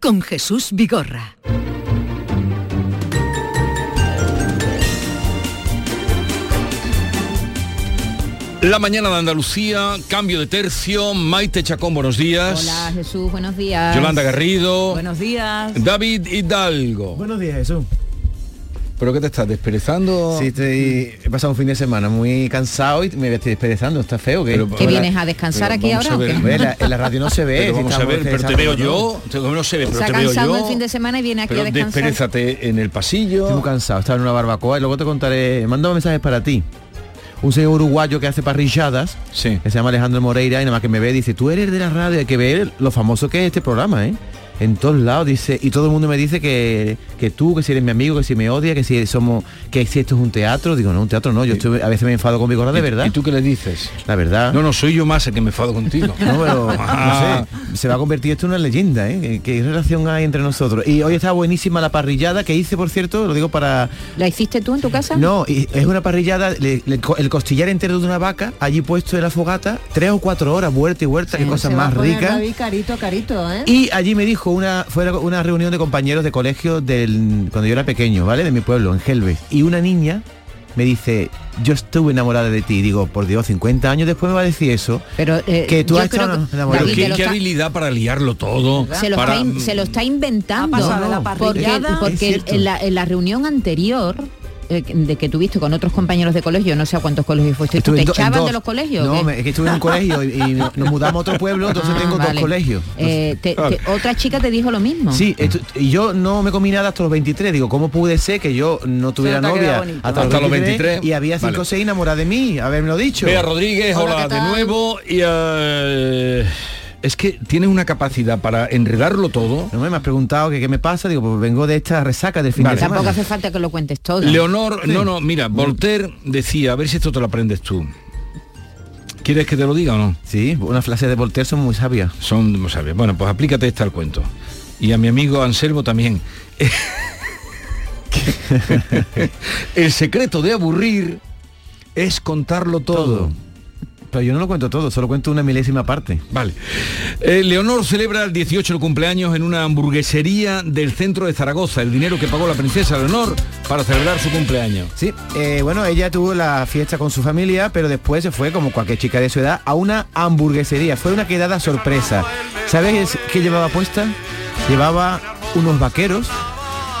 con Jesús Vigorra. La mañana de Andalucía, cambio de tercio, Maite Chacón, buenos días. Hola Jesús, buenos días. Yolanda Garrido. Buenos días. David Hidalgo. Buenos días Jesús. ¿Pero qué te estás desperezando? Sí, estoy, he pasado un fin de semana muy cansado y me estoy desperezando, está feo. ¿qué? Pero, ¿Que vienes a descansar aquí ahora? A ver, en, la, en, la, radio no se ve. Pero vamos a ver, pero te veo yo, no se ve, pero se te ha veo cansado yo. el fin de semana y viene aquí pero a descansar. Desperezate en el pasillo. Estoy muy cansado, estaba en una barbacoa y luego te contaré, mando mensajes para ti. Un señor uruguayo que hace parrilladas, sí. que se llama Alejandro Moreira, y nada más que me ve, dice, tú eres de la radio, hay que ver lo famoso que es este programa, ¿eh? En todos lados dice y todo el mundo me dice que, que tú que si eres mi amigo que si me odia que si somos que si esto es un teatro. Digo no un teatro no yo estoy, a veces me enfado con mi gorra de verdad. y tú qué le dices la verdad. No no soy yo más el que me enfado contigo. No pero no sé se va a convertir esto en una leyenda ¿eh? ¿Qué, ¿Qué, relación hay entre nosotros y hoy está buenísima la parrillada que hice por cierto lo digo para la hiciste tú en tu casa no es una parrillada le, le, el costillar entero de una vaca allí puesto en la fogata tres o cuatro horas vuelta y vuelta sí, qué cosa más rica. Carito carito ¿eh? y allí me dijo dijo una fue una reunión de compañeros de colegio del cuando yo era pequeño, ¿vale? De mi pueblo, en Gelbe. Y una niña me dice, yo estuve enamorada de ti. Digo, por Dios, 50 años después me va a decir eso. Pero eh, que tú has estado que- enamorada. David, qué, qué está- habilidad para liarlo todo. Se lo, para- está, in- se lo está inventando. Ha pasado de la porque parrillada. Es porque en, la, en la reunión anterior eh, de que tuviste con otros compañeros de colegio, no sé a cuántos colegios fuiste, ¿tú Estuve ¿te en do- en echaban dos. de los colegios? No, me- es que estuve en un colegio y, y nos mudamos a otro pueblo, entonces Ah, tengo vale. dos colegios. Eh, te- te- otra chica te dijo lo mismo. Sí, esto- y yo no me comí nada hasta los 23. Digo, ¿cómo pude ser que yo no tuviera novia hasta, Hasta los 23? Y había cinco o Vale. seis enamoradas de mí, haberme dicho. Bea Rodríguez, Hola, hola, ¿qué de nuevo. Y, eh, es que tienes una capacidad para enredarlo todo. No me has preguntado que qué me pasa, digo, pues vengo de esta resaca del fin Vale. de semana. Tampoco hace falta que lo cuentes todo. Leonor, no, no, mira, Voltaire decía, a ver si esto te lo aprendes tú. ¿Quieres que te lo diga o no? Sí, una frase de Voltaire son muy sabias. Son muy sabias. Bueno, pues aplícate esta al cuento. Y a mi amigo Anselmo también. El secreto de aburrir es contarlo todo. Pero yo no lo cuento todo, solo cuento una milésima parte. Vale. Eh, Leonor celebra el 18 el cumpleaños en una hamburguesería del centro de Zaragoza. El dinero que pagó la princesa Leonor para celebrar su cumpleaños. Sí, eh, bueno, ella tuvo la fiesta con su familia, pero después se fue, como cualquier chica de su edad, a una hamburguesería. Fue una quedada sorpresa. ¿Sabes qué llevaba puesta? Llevaba unos vaqueros,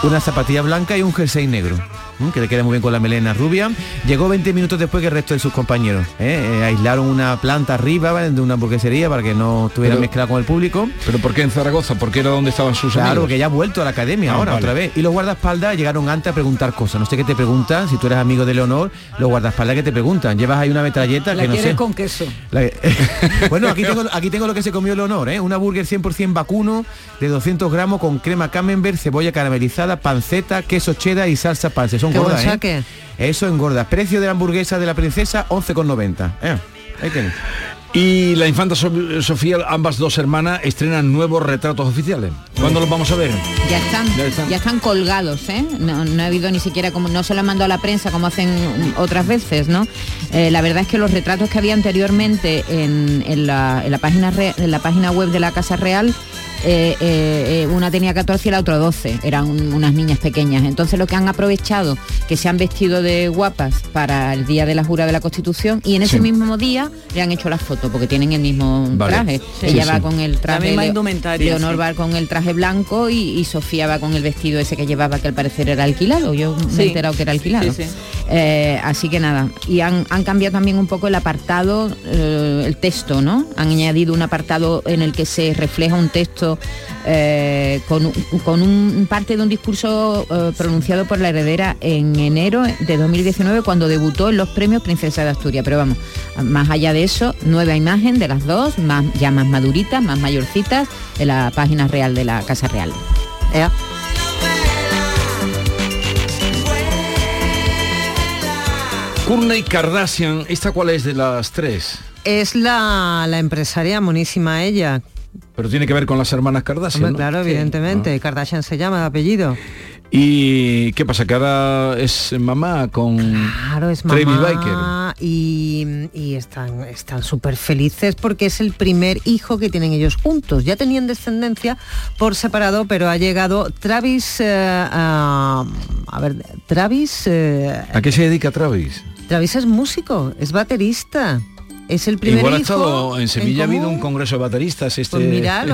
una zapatilla blanca y un jersey negro. ¿M? que le queda muy bien con la melena rubia. Llegó 20 minutos después que el resto de sus compañeros. ¿eh? Eh, aislaron una planta arriba ¿vale? de una hamburguesería para que no estuviera Pero- mezclada con el público. ¿Pero por qué en Zaragoza? Porque era donde estaban sus Claro, amigos. porque ya ha vuelto a la academia Ah, ahora vale. otra vez. Y los guardaespaldas llegaron antes a preguntar cosas. No sé qué te preguntan, si tú eres amigo de Leonor, los guardaespaldas que te preguntan. Llevas ahí una metralleta La que no quieres sé. con queso. La- bueno, aquí tengo, aquí tengo lo que se comió Leonor, ¿eh? Una burger 100% vacuno de 200 gramos con crema camembert, cebolla caramelizada, panceta, queso cheddar y salsa panse. ¿Eh? saque. Eso engorda. Precio de la hamburguesa de la princesa, 11,90. ¿eh? Ahí tenéis. Y la infanta So- Sofía, ambas dos hermanas, estrenan nuevos retratos oficiales. ¿Cuándo los vamos a ver? Ya están, Ya ya están. están, colgados, ¿eh? No, no ha habido ni siquiera como no se lo han mandado a la prensa como hacen otras veces, ¿no? Eh, la verdad es que los retratos que había anteriormente en, en la, en la página re- en la página web de la Casa Real eh, eh, eh, una tenía 14 y la otra 12, eran un- unas niñas pequeñas. Entonces lo que han aprovechado, que se han vestido de guapas para el día de la jura de la Constitución y en ese Sí. mismo día le han hecho las fotos porque tienen el mismo Vale. traje. Sí, Ella sí, va con el traje, La misma Leonor sí. va con el traje blanco y, y Sofía va con el vestido ese que llevaba que al parecer era alquilado. Yo me he enterado que era alquilado. Sí, sí. Eh, así que nada. Y han, han cambiado también un poco el apartado, eh, el texto, ¿no? Han añadido un apartado en el que se refleja un texto eh, con, un- con un parte de un discurso eh, pronunciado por la heredera en enero de 2019 cuando debutó en los premios Princesa de Asturias. Pero vamos, más allá de eso, nueva imagen de las dos, más, ya más maduritas, más mayorcitas, en la página real de la Casa Real. Ea. Kourtney Kardashian, ¿esta cuál es de las tres? Es la, la empresaria monísima ella. Pero tiene que ver con las hermanas Kardashian. Hombre, ¿no? Claro, evidentemente. Kardashian se llama de apellido. ¿Y qué pasa? Que ahora es mamá con Claro, es Travis mamá Biker. y, y están están súper felices porque es el primer hijo que tienen ellos juntos. Ya tenían descendencia por separado, pero ha llegado Travis, eh, a, a ver, Travis, eh, ¿A qué se dedica Travis? Travis es músico, es baterista. Es el primer Igual ha hijo estado en Sevilla ha habido un congreso de bateristas este.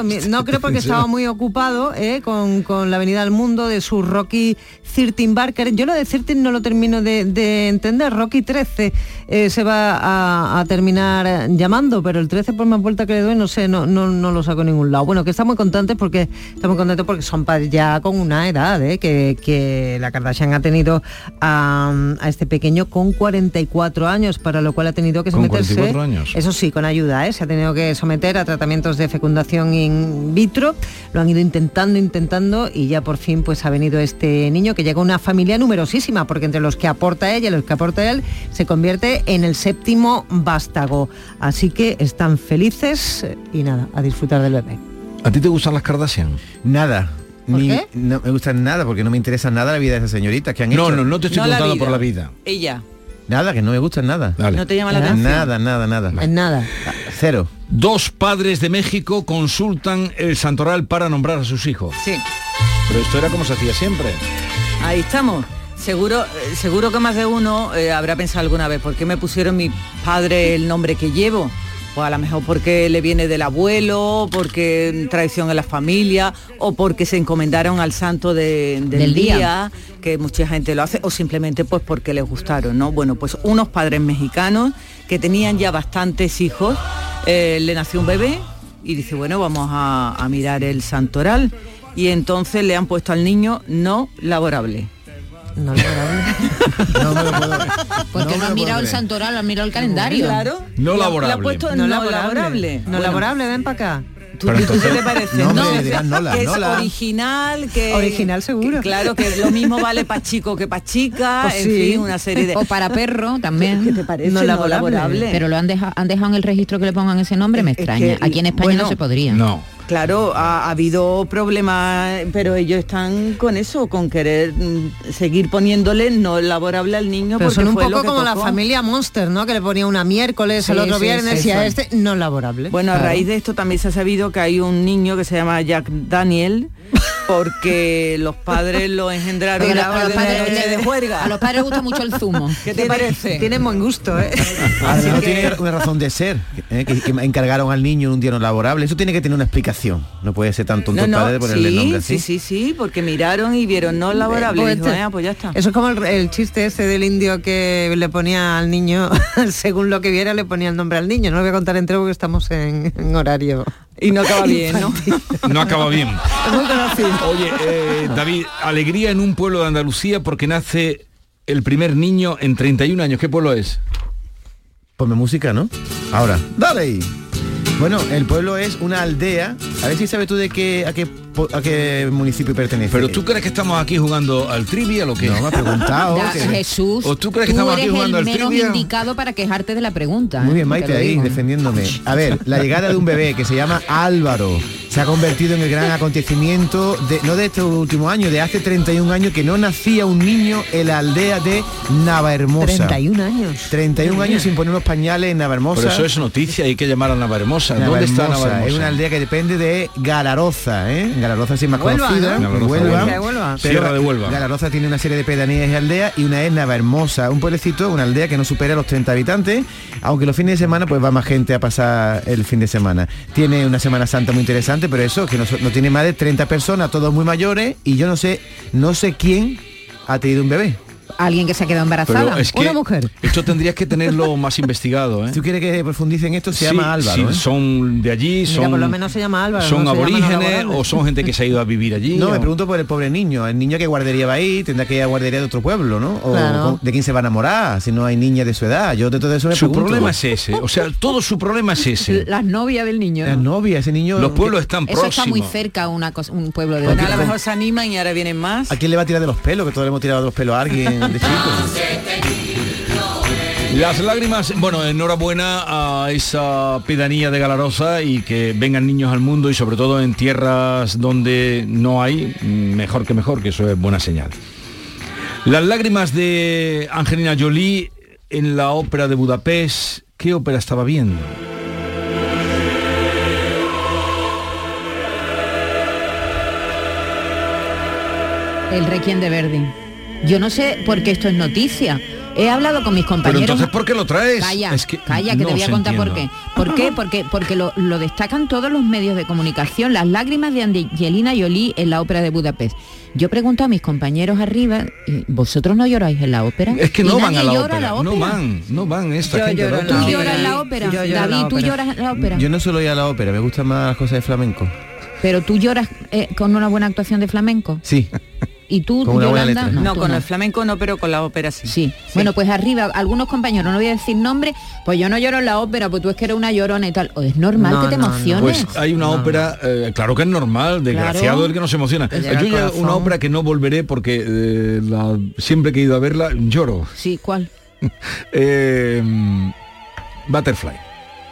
Pues mi- no creo porque estaba muy ocupado eh, con, con la Avenida del Mundo de su Rocky 13 Barker. Yo lo de 13 no lo termino de, de entender. Rocky 13 eh, se va a, a terminar llamando, pero el 13 por más vuelta que le doy, no sé, no, no, no lo saco en ningún lado. Bueno, que está muy contentes porque está muy contento porque son padres ya con una edad, eh, que, que la Kardashian ha tenido a, a este pequeño con 44 años, para lo cual ha tenido que someterse. 44 años. Eso sí, con ayuda, ¿eh? se ha tenido que someter a tratamientos de fecundación in vitro. Lo han ido intentando, intentando y ya por fin pues ha venido este niño que llega a una familia numerosísima, porque entre los que aporta ella y los que aporta él se convierte en el séptimo vástago. Así que están felices y nada, a disfrutar del bebé. ¿A ti te gustan las Kardashian? Nada. ¿Por Ni, qué? No me gustan nada porque no me interesa nada la vida de esa señorita que han No, hecho. no, no te estoy No la contando por la vida. Ella. Nada, que no me gusta nada. ¿No te llama la atención? Nada, nada, nada. En nada. Cero. Dos padres de México consultan el santoral para nombrar a sus hijos. Sí. Pero esto era como se hacía siempre. Ahí estamos. Seguro, eh, seguro que más de uno eh, habrá pensado alguna vez, ¿por qué me pusieron mi padre el nombre que llevo? Pues a lo mejor porque le viene del abuelo, porque tradición en la familia, o porque se encomendaron al santo de- del, Del día. día, que mucha gente lo hace, o simplemente pues porque les gustaron, ¿no? Bueno, pues unos padres mexicanos que tenían ya bastantes hijos, eh, le nació un bebé y dice, bueno, vamos a, a mirar el santoral. Y entonces le han puesto al niño no laborable. No laborable. Porque no, han mirado el santoral, han mirado el calendario. Claro. No laborable. Le ha puesto No no, laborable. laborable. No Bueno, laborable, ven para acá. ¿Tú, Pero tú qué te parece? No, Nola, que es Nola. original, que Original seguro. que claro, que lo mismo vale para chico que para chica, Pues en sí. fin, una serie de O para perro también. ¿Qué te parece? No No laborable. laborable. Pero lo han dejado, han dejado en el registro que le pongan ese nombre, me Es extraña. que, Aquí en España bueno, no se podría. No. Claro, ha, ha habido problemas, pero ellos están con eso, con querer mm, seguir poniéndole no laborable al niño Pero porque son un fue poco como la familia Monster, ¿no? Que le ponía una miércoles, el otro sí, viernes sí, y a este no laborable. Bueno, a raíz de esto también se ha sabido que hay un niño que se llama Jack Daniel porque los padres lo engendraron en a los de padres- noche de juerga. A los padres les gusta mucho el zumo. ¿Qué te parece? Tienen buen gusto, ¿eh? A lo Así mejor que- tiene una razón de ser, ¿eh? que, que encargaron al niño un día no laborable. Eso tiene que tener una explicación. No puede ser tan tonto No, el no, padre de ponerle el sí, nombre así. sí, sí, sí, porque miraron y vieron no laborable. Pues y dijo, este- "Ah, pues ya está. Eso es como el, el chiste ese del indio que le ponía al niño, según lo que viera, le ponía el nombre al niño. No lo voy a contar entero porque estamos en, en horario. Y no acaba bien, ¿no? No acaba bien. Oye, eh, David, alegría en un pueblo de Andalucía porque nace el primer niño en 31 años. ¿Qué pueblo es? Ponme música, ¿no? Ahora, dale. Bueno, el pueblo es una aldea. A ver si sabes tú de qué a qué a qué municipio pertenece. Pero tú crees que estamos aquí jugando al trivia o qué? No, me ha preguntado. Que- Jesús, ¿O tú crees que estamos aquí eres jugando el al menos trivia? indicado para quejarte de la pregunta. Muy ¿eh? bien, Te Maite, lo ahí digo. defendiéndome. A ver, la llegada de un bebé que se llama Álvaro se ha convertido en el gran acontecimiento, de, no de estos últimos años, de hace 31 años que no nacía un niño en la aldea de Navahermosa. 31 años. 31 años sin poner unos pañales en Navahermosa. Pero eso es noticia, hay que llamar a Navahermosa. ¿Dónde está Navahermosa, Navahermosa? Es una aldea que depende de Galaroza, ¿eh? Galaroza sí es más Huelva, conocida. ¿no? Huelva. Huelva. De Huelva. Pero Sierra de Huelva. Galaroza tiene una serie de pedanías y aldeas y una es Navahermosa, un pueblecito, una aldea que no supera los 30 habitantes, aunque los fines de semana pues va más gente a pasar el fin de semana. Tiene una Semana Santa muy interesante, pero eso, que no, no tiene más de 30 personas, todos muy mayores, y yo no sé, no sé quién ha tenido un bebé. Alguien que se ha quedado embarazada. Pero es que Una mujer. esto tendrías que tenerlo más investigado, ¿eh? Si tú quieres que profundice en esto, se Sí, llama Álvaro. sí, ¿eh? son de allí, Mira, son, por lo menos se llama Álvaro. son no aborígenes o son gente que se ha ido a vivir allí. No, me pregunto por el pobre niño, el niño que guardería va a ir, tendrá que ir a guardería de otro pueblo, ¿no? O Claro. de quién se va a enamorar, si no hay niña de su edad. Yo de todo eso me Su pregunto. problema es ese, o sea, todo su problema es ese. Las novias del niño. La ¿no? novia, ese niño. Los pueblos están Eso está muy cerca una cosa- un pueblo de a lo mejor se animan y ahora vienen más. ¿A quién le va a tirar de los pelos? Que todos le hemos tirado de los pelos a alguien Las lágrimas, bueno, enhorabuena a esa pedanía de Galarosa y que vengan niños al mundo y sobre todo en tierras donde no hay, mejor que mejor, que eso es buena señal. Las lágrimas de Angelina Jolie en la ópera de Budapest, ¿qué ópera estaba viendo? El Requiem de Verdi. Yo no sé por qué esto es noticia. He hablado con mis Pero compañeros. entonces, ¿por qué lo traes? Calla, Es que calla, que no te voy a contar por qué. ¿Por qué? Porque, porque lo, lo destacan todos los medios de comunicación, las lágrimas de Angelina Jolie en la ópera de Budapest. Yo pregunto a mis compañeros arriba, ¿y ¿vosotros no lloráis en la ópera? Es que ¿Y no van a la llora ópera, no van, no van esta Yo gente. la lloro ópera. ¿Tú No, lloras en la ópera? yo en la David, ¿tú ópera. lloras en la ópera? Yo no suelo ir a la ópera, me gustan más las cosas de flamenco. Pero tú lloras eh, con una buena actuación de flamenco. Sí. ¿Y tú, Con Yolanda? letra. No, tú con el flamenco no, pero con la ópera sí. Sí. Bueno, pues arriba, algunos compañeros, no voy a decir nombre, pues yo no lloro en la ópera, pues tú es que eres una llorona y tal. O es normal No, que te no, no. emociones. Pues hay una ópera, eh, claro que es normal, desgraciado Claro. el que no se emociona. Llega Yo ya una ópera que no volveré porque eh, la- siempre que he ido a verla lloro. Sí, ¿cuál? Eh, Butterfly.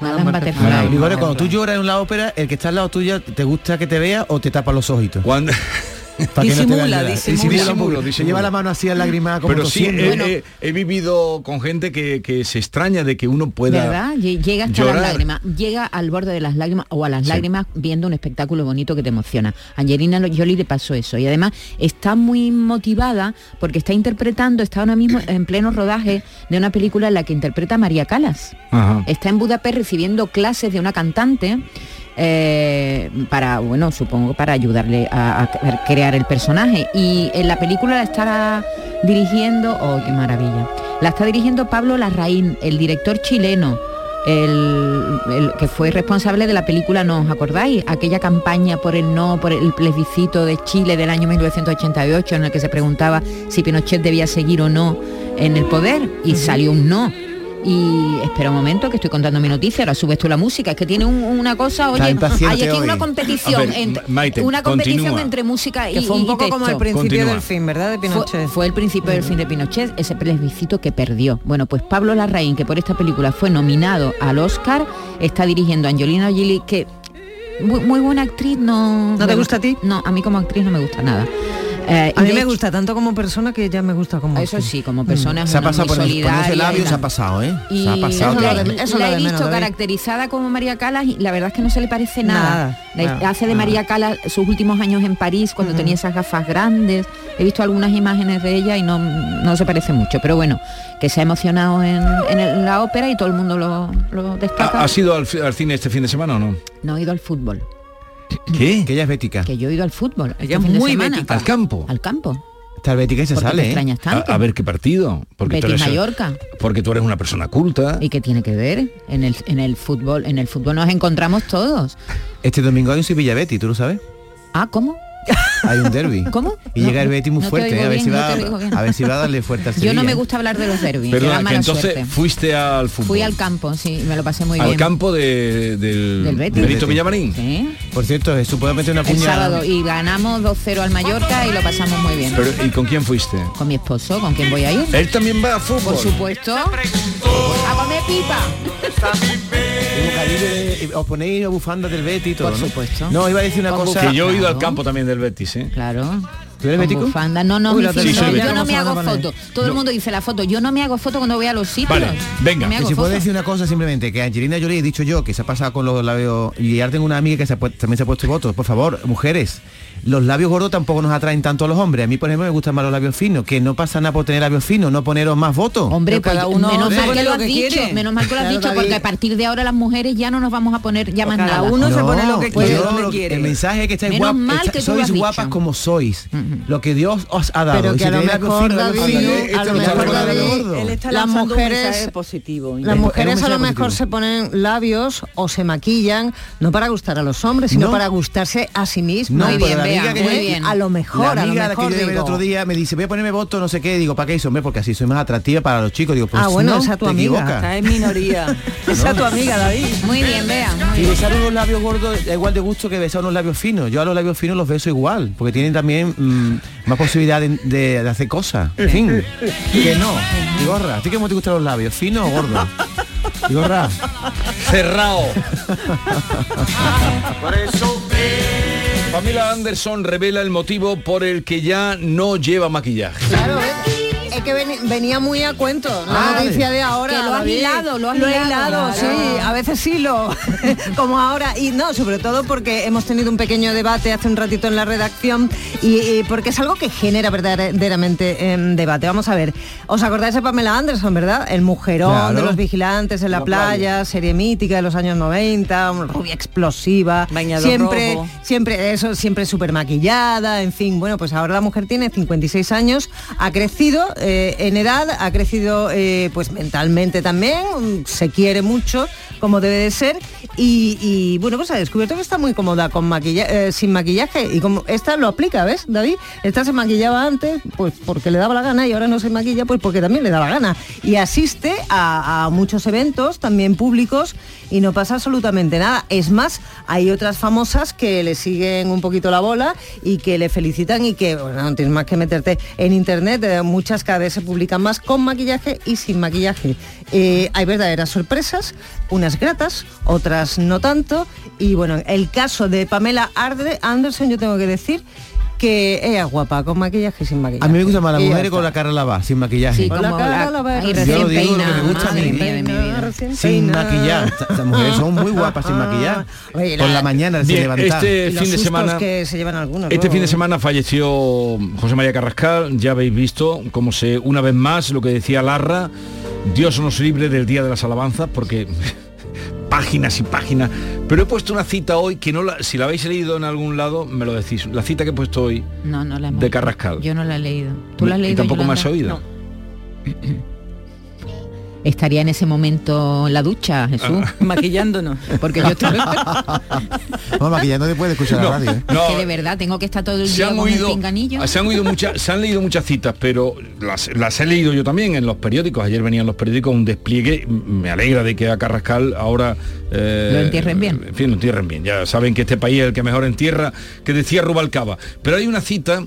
Madame Butterfly. Bueno, cuando tú lloras en la ópera, el que está al lado tuyo, ¿te gusta que te vea o te tapa los ojitos? Cuando Pa' que no te Disimula, vean llorar. disimula. un poco. Lleva la mano así a lágrima como Pero sí, he, he- he vivido con gente que, que se extraña de que uno pueda ¿Verdad? Lle- Llega hasta llorar. las lágrimas, llega al borde de las lágrimas o a las Sí. lágrimas viendo un espectáculo bonito que te emociona. A Angelina Jolie le pasó eso y además está muy motivada porque está interpretando, está ahora mismo en pleno rodaje de una película en la que interpreta a María Calas. Ajá. Está en Budapest recibiendo clases de una cantante eh, para, bueno, supongo para ayudarle a, a crear el personaje. Y en la película la estará dirigiendo, oh, qué maravilla, la está dirigiendo Pablo Larraín, el director chileno. El, el que fue responsable de la película, ¿no os acordáis? Aquella campaña por el no, por el plebiscito de Chile del año 1988 en el que se preguntaba si Pinochet debía seguir o no en el poder y salió un no. Y espera un momento que estoy contando mi noticia, ahora subes tú la música, es que tiene un- una cosa, oye, hay aquí hoy. una A competición, ver, entre, Maite, una competición continúa. entre música y, Que fue un y poco como el principio Continúa. del fin, ¿verdad? De Fue, Pinochet. fue el principio del fin de Pinochet, ese plebiscito que perdió. Bueno, pues Pablo Larraín, que por esta película fue nominado al Oscar, está dirigiendo a Angelina Jolie, que muy, muy buena actriz, no... ¿No te gusta a ti? No, a mí como actriz no me gusta nada. Eh, A mí me hecho- gusta tanto como persona que ya me gusta como Eso sí, como persona es Se ha pasado muy por el, labios, se ha pasado, ¿eh? Y se ha pasado. La, he visto menos, caracterizada como María Calas y la verdad es que no se le parece nada. Nada, La- nada, hace de nada. María Calas sus últimos años en París cuando tenía esas gafas grandes. He visto algunas imágenes de ella y no, no se parece mucho. Pero bueno, que se ha emocionado en, en el- la ópera y todo el mundo lo, lo destaca. ¿Ha, has ido al, al cine este fin de semana o no? No he ido al fútbol. ¿Qué? Que ella es bética. Que yo he ido al fútbol. este Ella es fin de muy semana. bética. ¿Al campo? Al campo. Está el bética y se ¿Por qué te sale, ¿eh? extrañas A, a ver qué partido. Porque tú, Betis eres, Mallorca. porque tú eres una persona culta. ¿Y qué tiene que ver? En el, en el fútbol, en el fútbol nos encontramos todos. Este domingo hay un Sevilla Betty, ¿tú lo sabes? Ah, ¿cómo? Hay un derby. ¿Cómo? Y No, llega el Betty muy no fuerte, ¿eh? a, ver bien, si va, a ver si va a darle fuerte al Yo Sevilla. no me gusta hablar de los derbis, Perdona, que entonces suerte. fuiste al fútbol. Fui al campo, sí, me lo pasé muy al bien. campo de- del, Del Betis. Benito Villamarín. Sí, Por cierto, Jesús, ¿puedo meter una el puñalada? sábado y ganamos 2-0 al Mallorca y lo pasamos muy bien. Pero, ¿Y con quién fuiste? Con mi esposo, ¿con quién voy a ir? Él también va a fútbol. Por supuesto. A comer pipa. Eh, Os ponéis bufanda del Betty y todo, Por ¿no? supuesto. No, iba a decir una Con cosa... Que yo he ido al campo también del Betis, ¿eh? Claro. ¿Tú eres Con bético? bufanda. No, no, Uy, mi lo fin- Sí, soy no, yo no me ¿Cómo se hago foto. Todo el mundo dice la foto. Yo no me hago foto cuando voy a los sitios. Vale, venga. No me Que hago si puedo foto. decir una cosa simplemente, que Angelina Jolie he dicho yo que se ha pasado con los labios y ahora tengo una amiga que se ha también se ha puesto votos. Por favor, mujeres, los labios gordos tampoco nos atraen tanto a los hombres. A mí, por ejemplo, me gustan más los labios finos, que no pasa nada por tener labios finos, no poneros más votos. Hombre, pues, cada uno menos mal que lo lo has que dicho, quiere. menos mal que lo has Claro, dicho, David. porque a partir de ahora las mujeres ya no nos vamos a poner ya más Cada nada. uno se pone lo que pues quiere. El mensaje es que estáis Menos guap- mal está- que tú lo sois guapas dicho. como sois. Lo que Dios os ha dado. Pero que a lo mejor, Las mujeres- positivo. Las mujeres a lo mejor positivo. se ponen labios o se maquillan no para gustar a los hombres, sino No. para gustarse a sí que muy bien. A lo mejor, la a lo amiga a la que mejor el otro día me dice, voy a ponerme voto, no sé qué. Digo, ¿para qué eso? Hombre, porque así soy más atractiva para los chicos. Digo, pues Ah, bueno, no, esa tu te amiga. en minoría. Esa es tu amiga, David. Muy bien, vea. Y besar unos labios gordos da igual de gusto que besar unos labios finos. Yo a los labios finos los beso igual, porque tienen también mm, más posibilidad de, de- de hacer cosas. En fin, que no. Y gorra, ¿a ti cómo te gustan los labios? ¿Finos o gordos? Y gorra. Cerrado. Pamela Anderson revela el motivo por el que ya no lleva maquillaje. Claro, es que venía muy a cuento la Ah, noticia de ahora. que lo has hilado, lo has he hilado, hilado, claro. sí, a veces sí lo, como ahora. Y no, sobre todo porque hemos tenido un pequeño debate hace un ratito en la redacción y, y porque es algo que genera verdaderamente em, debate. Vamos a ver, ¿os acordáis de Pamela Anderson, verdad? El mujerón Claro. de los vigilantes en la, La playa, playa. serie mítica de los años 90, una rubia explosiva, Bañador siempre, rojo. siempre eso, siempre súper maquillada, en fin, bueno, pues ahora la mujer tiene 56 años, ha crecido eh, en edad, ha crecido eh, pues mentalmente también, se quiere mucho, como debe de ser, y, bueno, pues ha descubierto que está muy cómoda con maquilla eh, sin maquillaje, y como esta lo aplica, ¿ves, David? Esta se maquillaba antes, pues porque le daba la gana, y ahora no se maquilla, pues porque también le da la gana, y asiste a, muchos eventos, también públicos, y no pasa absolutamente nada. Es más, hay otras famosas que le siguen un poquito la bola y que le felicitan y que, bueno, no tienes más que meterte en internet, eh, muchas cada se publican más con maquillaje y sin maquillaje. Eh, hay verdaderas sorpresas, unas gratas, otras no tanto, y bueno, el caso de Pamela Arde- Anderson yo tengo que decir que ella es guapa, con maquillaje y sin maquillaje. A mí me gustan más las Y mujeres está. con la cara lavada, sin maquillaje. Sí, Con la cara la- lavada, Yo recién lo digo, lo que me gusta madre mi vida. Sin maquillar. Estas mujeres son muy guapas sin maquillar. Oye, Por la- la mañana levantar. este Y fin de semana que se llevan algunos. Este fin de semana falleció José María Carrascal, ya habéis visto cómo se, una vez más, lo que decía Larra, Dios nos libre del Día de las Alabanzas, porque páginas y páginas, pero he puesto una cita hoy que no la, si la habéis leído en algún lado, me lo decís. La cita que he puesto hoy No, no la hemos de Carrascal. Yo no la he leído. ¿Tú la has Y leído? tampoco me has oído. Estaría en ese momento en la ducha, Jesús. Ah. Maquillándonos. Porque yo estoy... No, maquillando después de escuchar No, la radio. ¿eh? no. que de verdad tengo que estar todo el se día han con oído el pinganillo. se han oído muchas se han leído muchas citas pero las, las he leído yo también en los periódicos ayer venían los periódicos un despliegue me alegra de que a Carrascal ahora eh, Lo entierren bien. en fin lo entierren bien ya saben que este país es el que mejor entierra que decía Rubalcaba pero hay una cita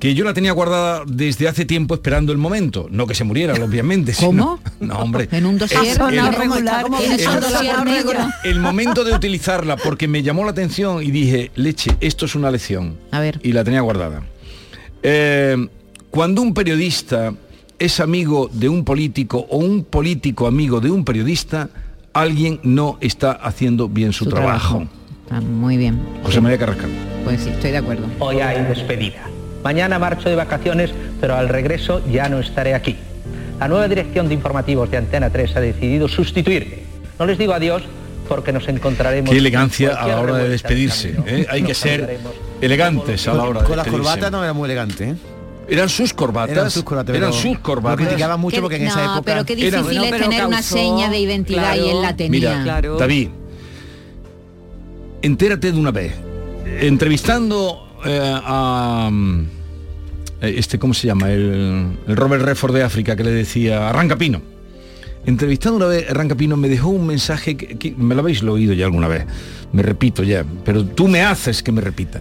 que yo la tenía guardada desde hace tiempo esperando el momento, no que se muriera, obviamente. ¿Cómo? sino- no, hombre. En un dossier el- ¿Cómo regular, ¿Cómo ¿tienes que un el- dossier negro? el momento de utilizarla porque me llamó la atención y dije, leche, esto es una lección. A ver. Y la tenía guardada. Eh, cuando un periodista es amigo de un político o un político amigo de un periodista, alguien no está haciendo bien su, Su trabajo. trabajo. Ah, muy bien. José María Carrascal. Pues sí, estoy de acuerdo. Hoy hay despedida. Mañana marcho de vacaciones, pero al regreso ya no estaré aquí. La nueva dirección de informativos de Antena 3 ha decidido sustituirme. No les digo adiós porque nos encontraremos. Qué elegancia a la hora de despedirse. ¿eh? Hay que ser elegantes a la hora de Con las despedirse. corbatas no era muy elegante, ¿eh? Eran sus corbatas. Eran sus corbatas, Eran sus Lo corbatas. criticaban mucho porque en esa época... pero qué difícil Era- es tener una seña de identidad y él la tenía. Mira, Claro. David, entérate de una vez. Entrevistando eh, a mm, eh, este, ¿cómo se llama? El, el Robert Redford de África que le decía, arranca pino. Entrevistando una vez, Arranca Pino me dejó un mensaje que, que me lo habéis oído ya alguna vez. Me repito ya, pero tú me haces que me repita.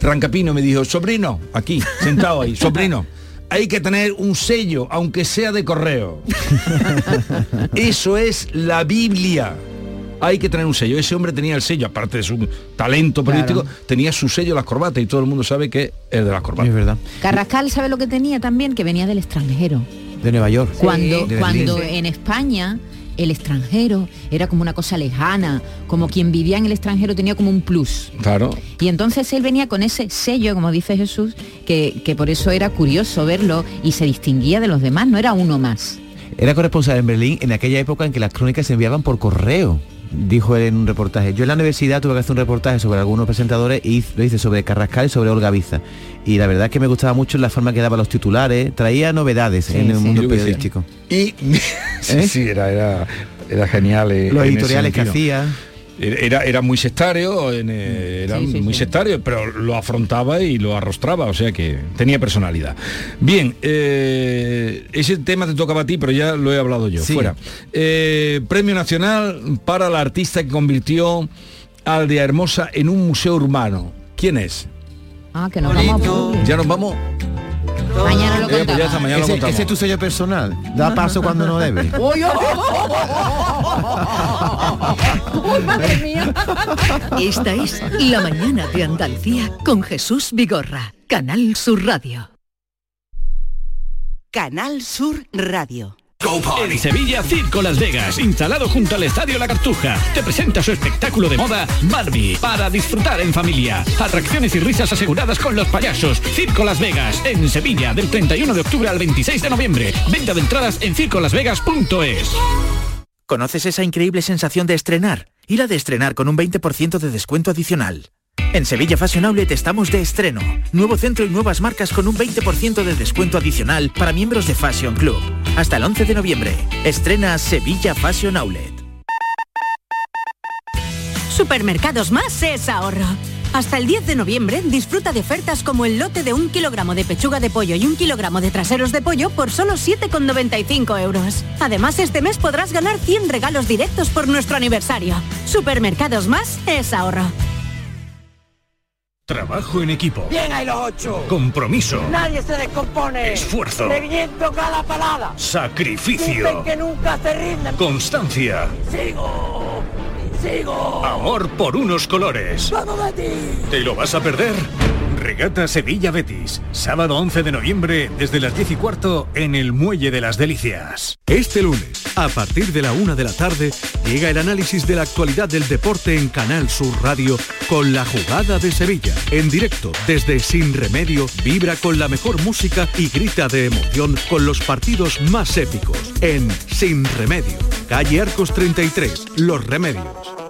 Rancapino me dijo, sobrino, aquí, sentado ahí, sobrino, hay que tener un sello, aunque sea de correo. Eso es la Biblia. Hay que tener un sello. Ese hombre tenía el sello, aparte de su talento político, tenía su sello las corbatas y todo el mundo sabe que es de las corbatas. Es verdad. Carrascal, ¿sabe lo que tenía también? Que venía del extranjero. De Nueva York. Cuando, De cuando en España el extranjero era como una cosa lejana, como quien vivía en el extranjero tenía como un plus. Claro. Y entonces él venía con ese sello, como dice Jesús, que, que por eso era curioso verlo y se distinguía de los demás, no era uno más. Era corresponsal en Berlín en aquella época en que las crónicas se enviaban por correo. Dijo él en un reportaje. Yo en la universidad tuve que hacer un reportaje sobre algunos presentadores y lo hice sobre Carrascal y sobre Olga Biza. Y la verdad es que me gustaba mucho la forma que daba los titulares, traía novedades en el sí. mundo periodístico. Y sí, sí, era, era, era genial. eh, Los editoriales que hacía. Era, era muy sectario, en, eh, era Sí, sí, muy sí. sectario, pero lo afrontaba y lo arrostraba, o sea que tenía personalidad. Bien, eh, ese tema te tocaba a ti, pero ya lo he hablado yo. Sí. Fuera. Eh, Premio Nacional para la artista que convirtió a Aldea Hermosa en un museo urbano. ¿Quién es? Ah, que nos vamos a. Ya nos vamos. Mañana lo Eh, pues ya contamos. está, mañana lo Ese, contamos. ese es tu sello personal. Da paso cuando no debe. ¡Uy, madre mía! Esta es La Mañana de Andalucía con Jesús Vigorra, Canal Sur Radio. Canal Sur Radio. En Sevilla, Circo Las Vegas, instalado junto al Estadio La Cartuja, te presenta su espectáculo de moda Barbie, para disfrutar en familia. Atracciones y risas aseguradas con los payasos. Circo Las Vegas, en Sevilla, del 31 de octubre al 26 de noviembre. Venta de entradas en circolasvegas.es. ¿Conoces esa increíble sensación de estrenar? Y la de estrenar con un 20% de descuento adicional. En Sevilla Fashion Outlet estamos de estreno. Nuevo centro y nuevas marcas con un 20% de descuento adicional para miembros de Fashion Club. Hasta el 11 de noviembre. Estrena Sevilla Fashion Outlet. Supermercados Más es ahorro. Hasta el 10 de noviembre disfruta de ofertas como el lote de un kilogramo de pechuga de pollo y un kilogramo de traseros de pollo por solo 7,95 euros. Además, este mes podrás ganar 100 regalos directos por nuestro aniversario. Supermercados Más es ahorro. Trabajo en equipo. Bien hay los ocho. Compromiso. Nadie se descompone. Esfuerzo. Reviento cada palada. Sacrificio. Dicen que nunca se rinden. Constancia. Sigo. Sigo. Amor por unos colores. Vamos a ti. ¿Te lo vas a perder? Regata Sevilla Betis, sábado 11 de noviembre desde las 10 y cuarto en el Muelle de las Delicias. Este lunes, a partir de la una de la tarde, llega el análisis de la actualidad del deporte en Canal Sur Radio con la jugada de Sevilla. En directo, desde Sin Remedio, vibra con la mejor música y grita de emoción con los partidos más épicos. En Sin Remedio, calle Arcos 33, Los Remedios.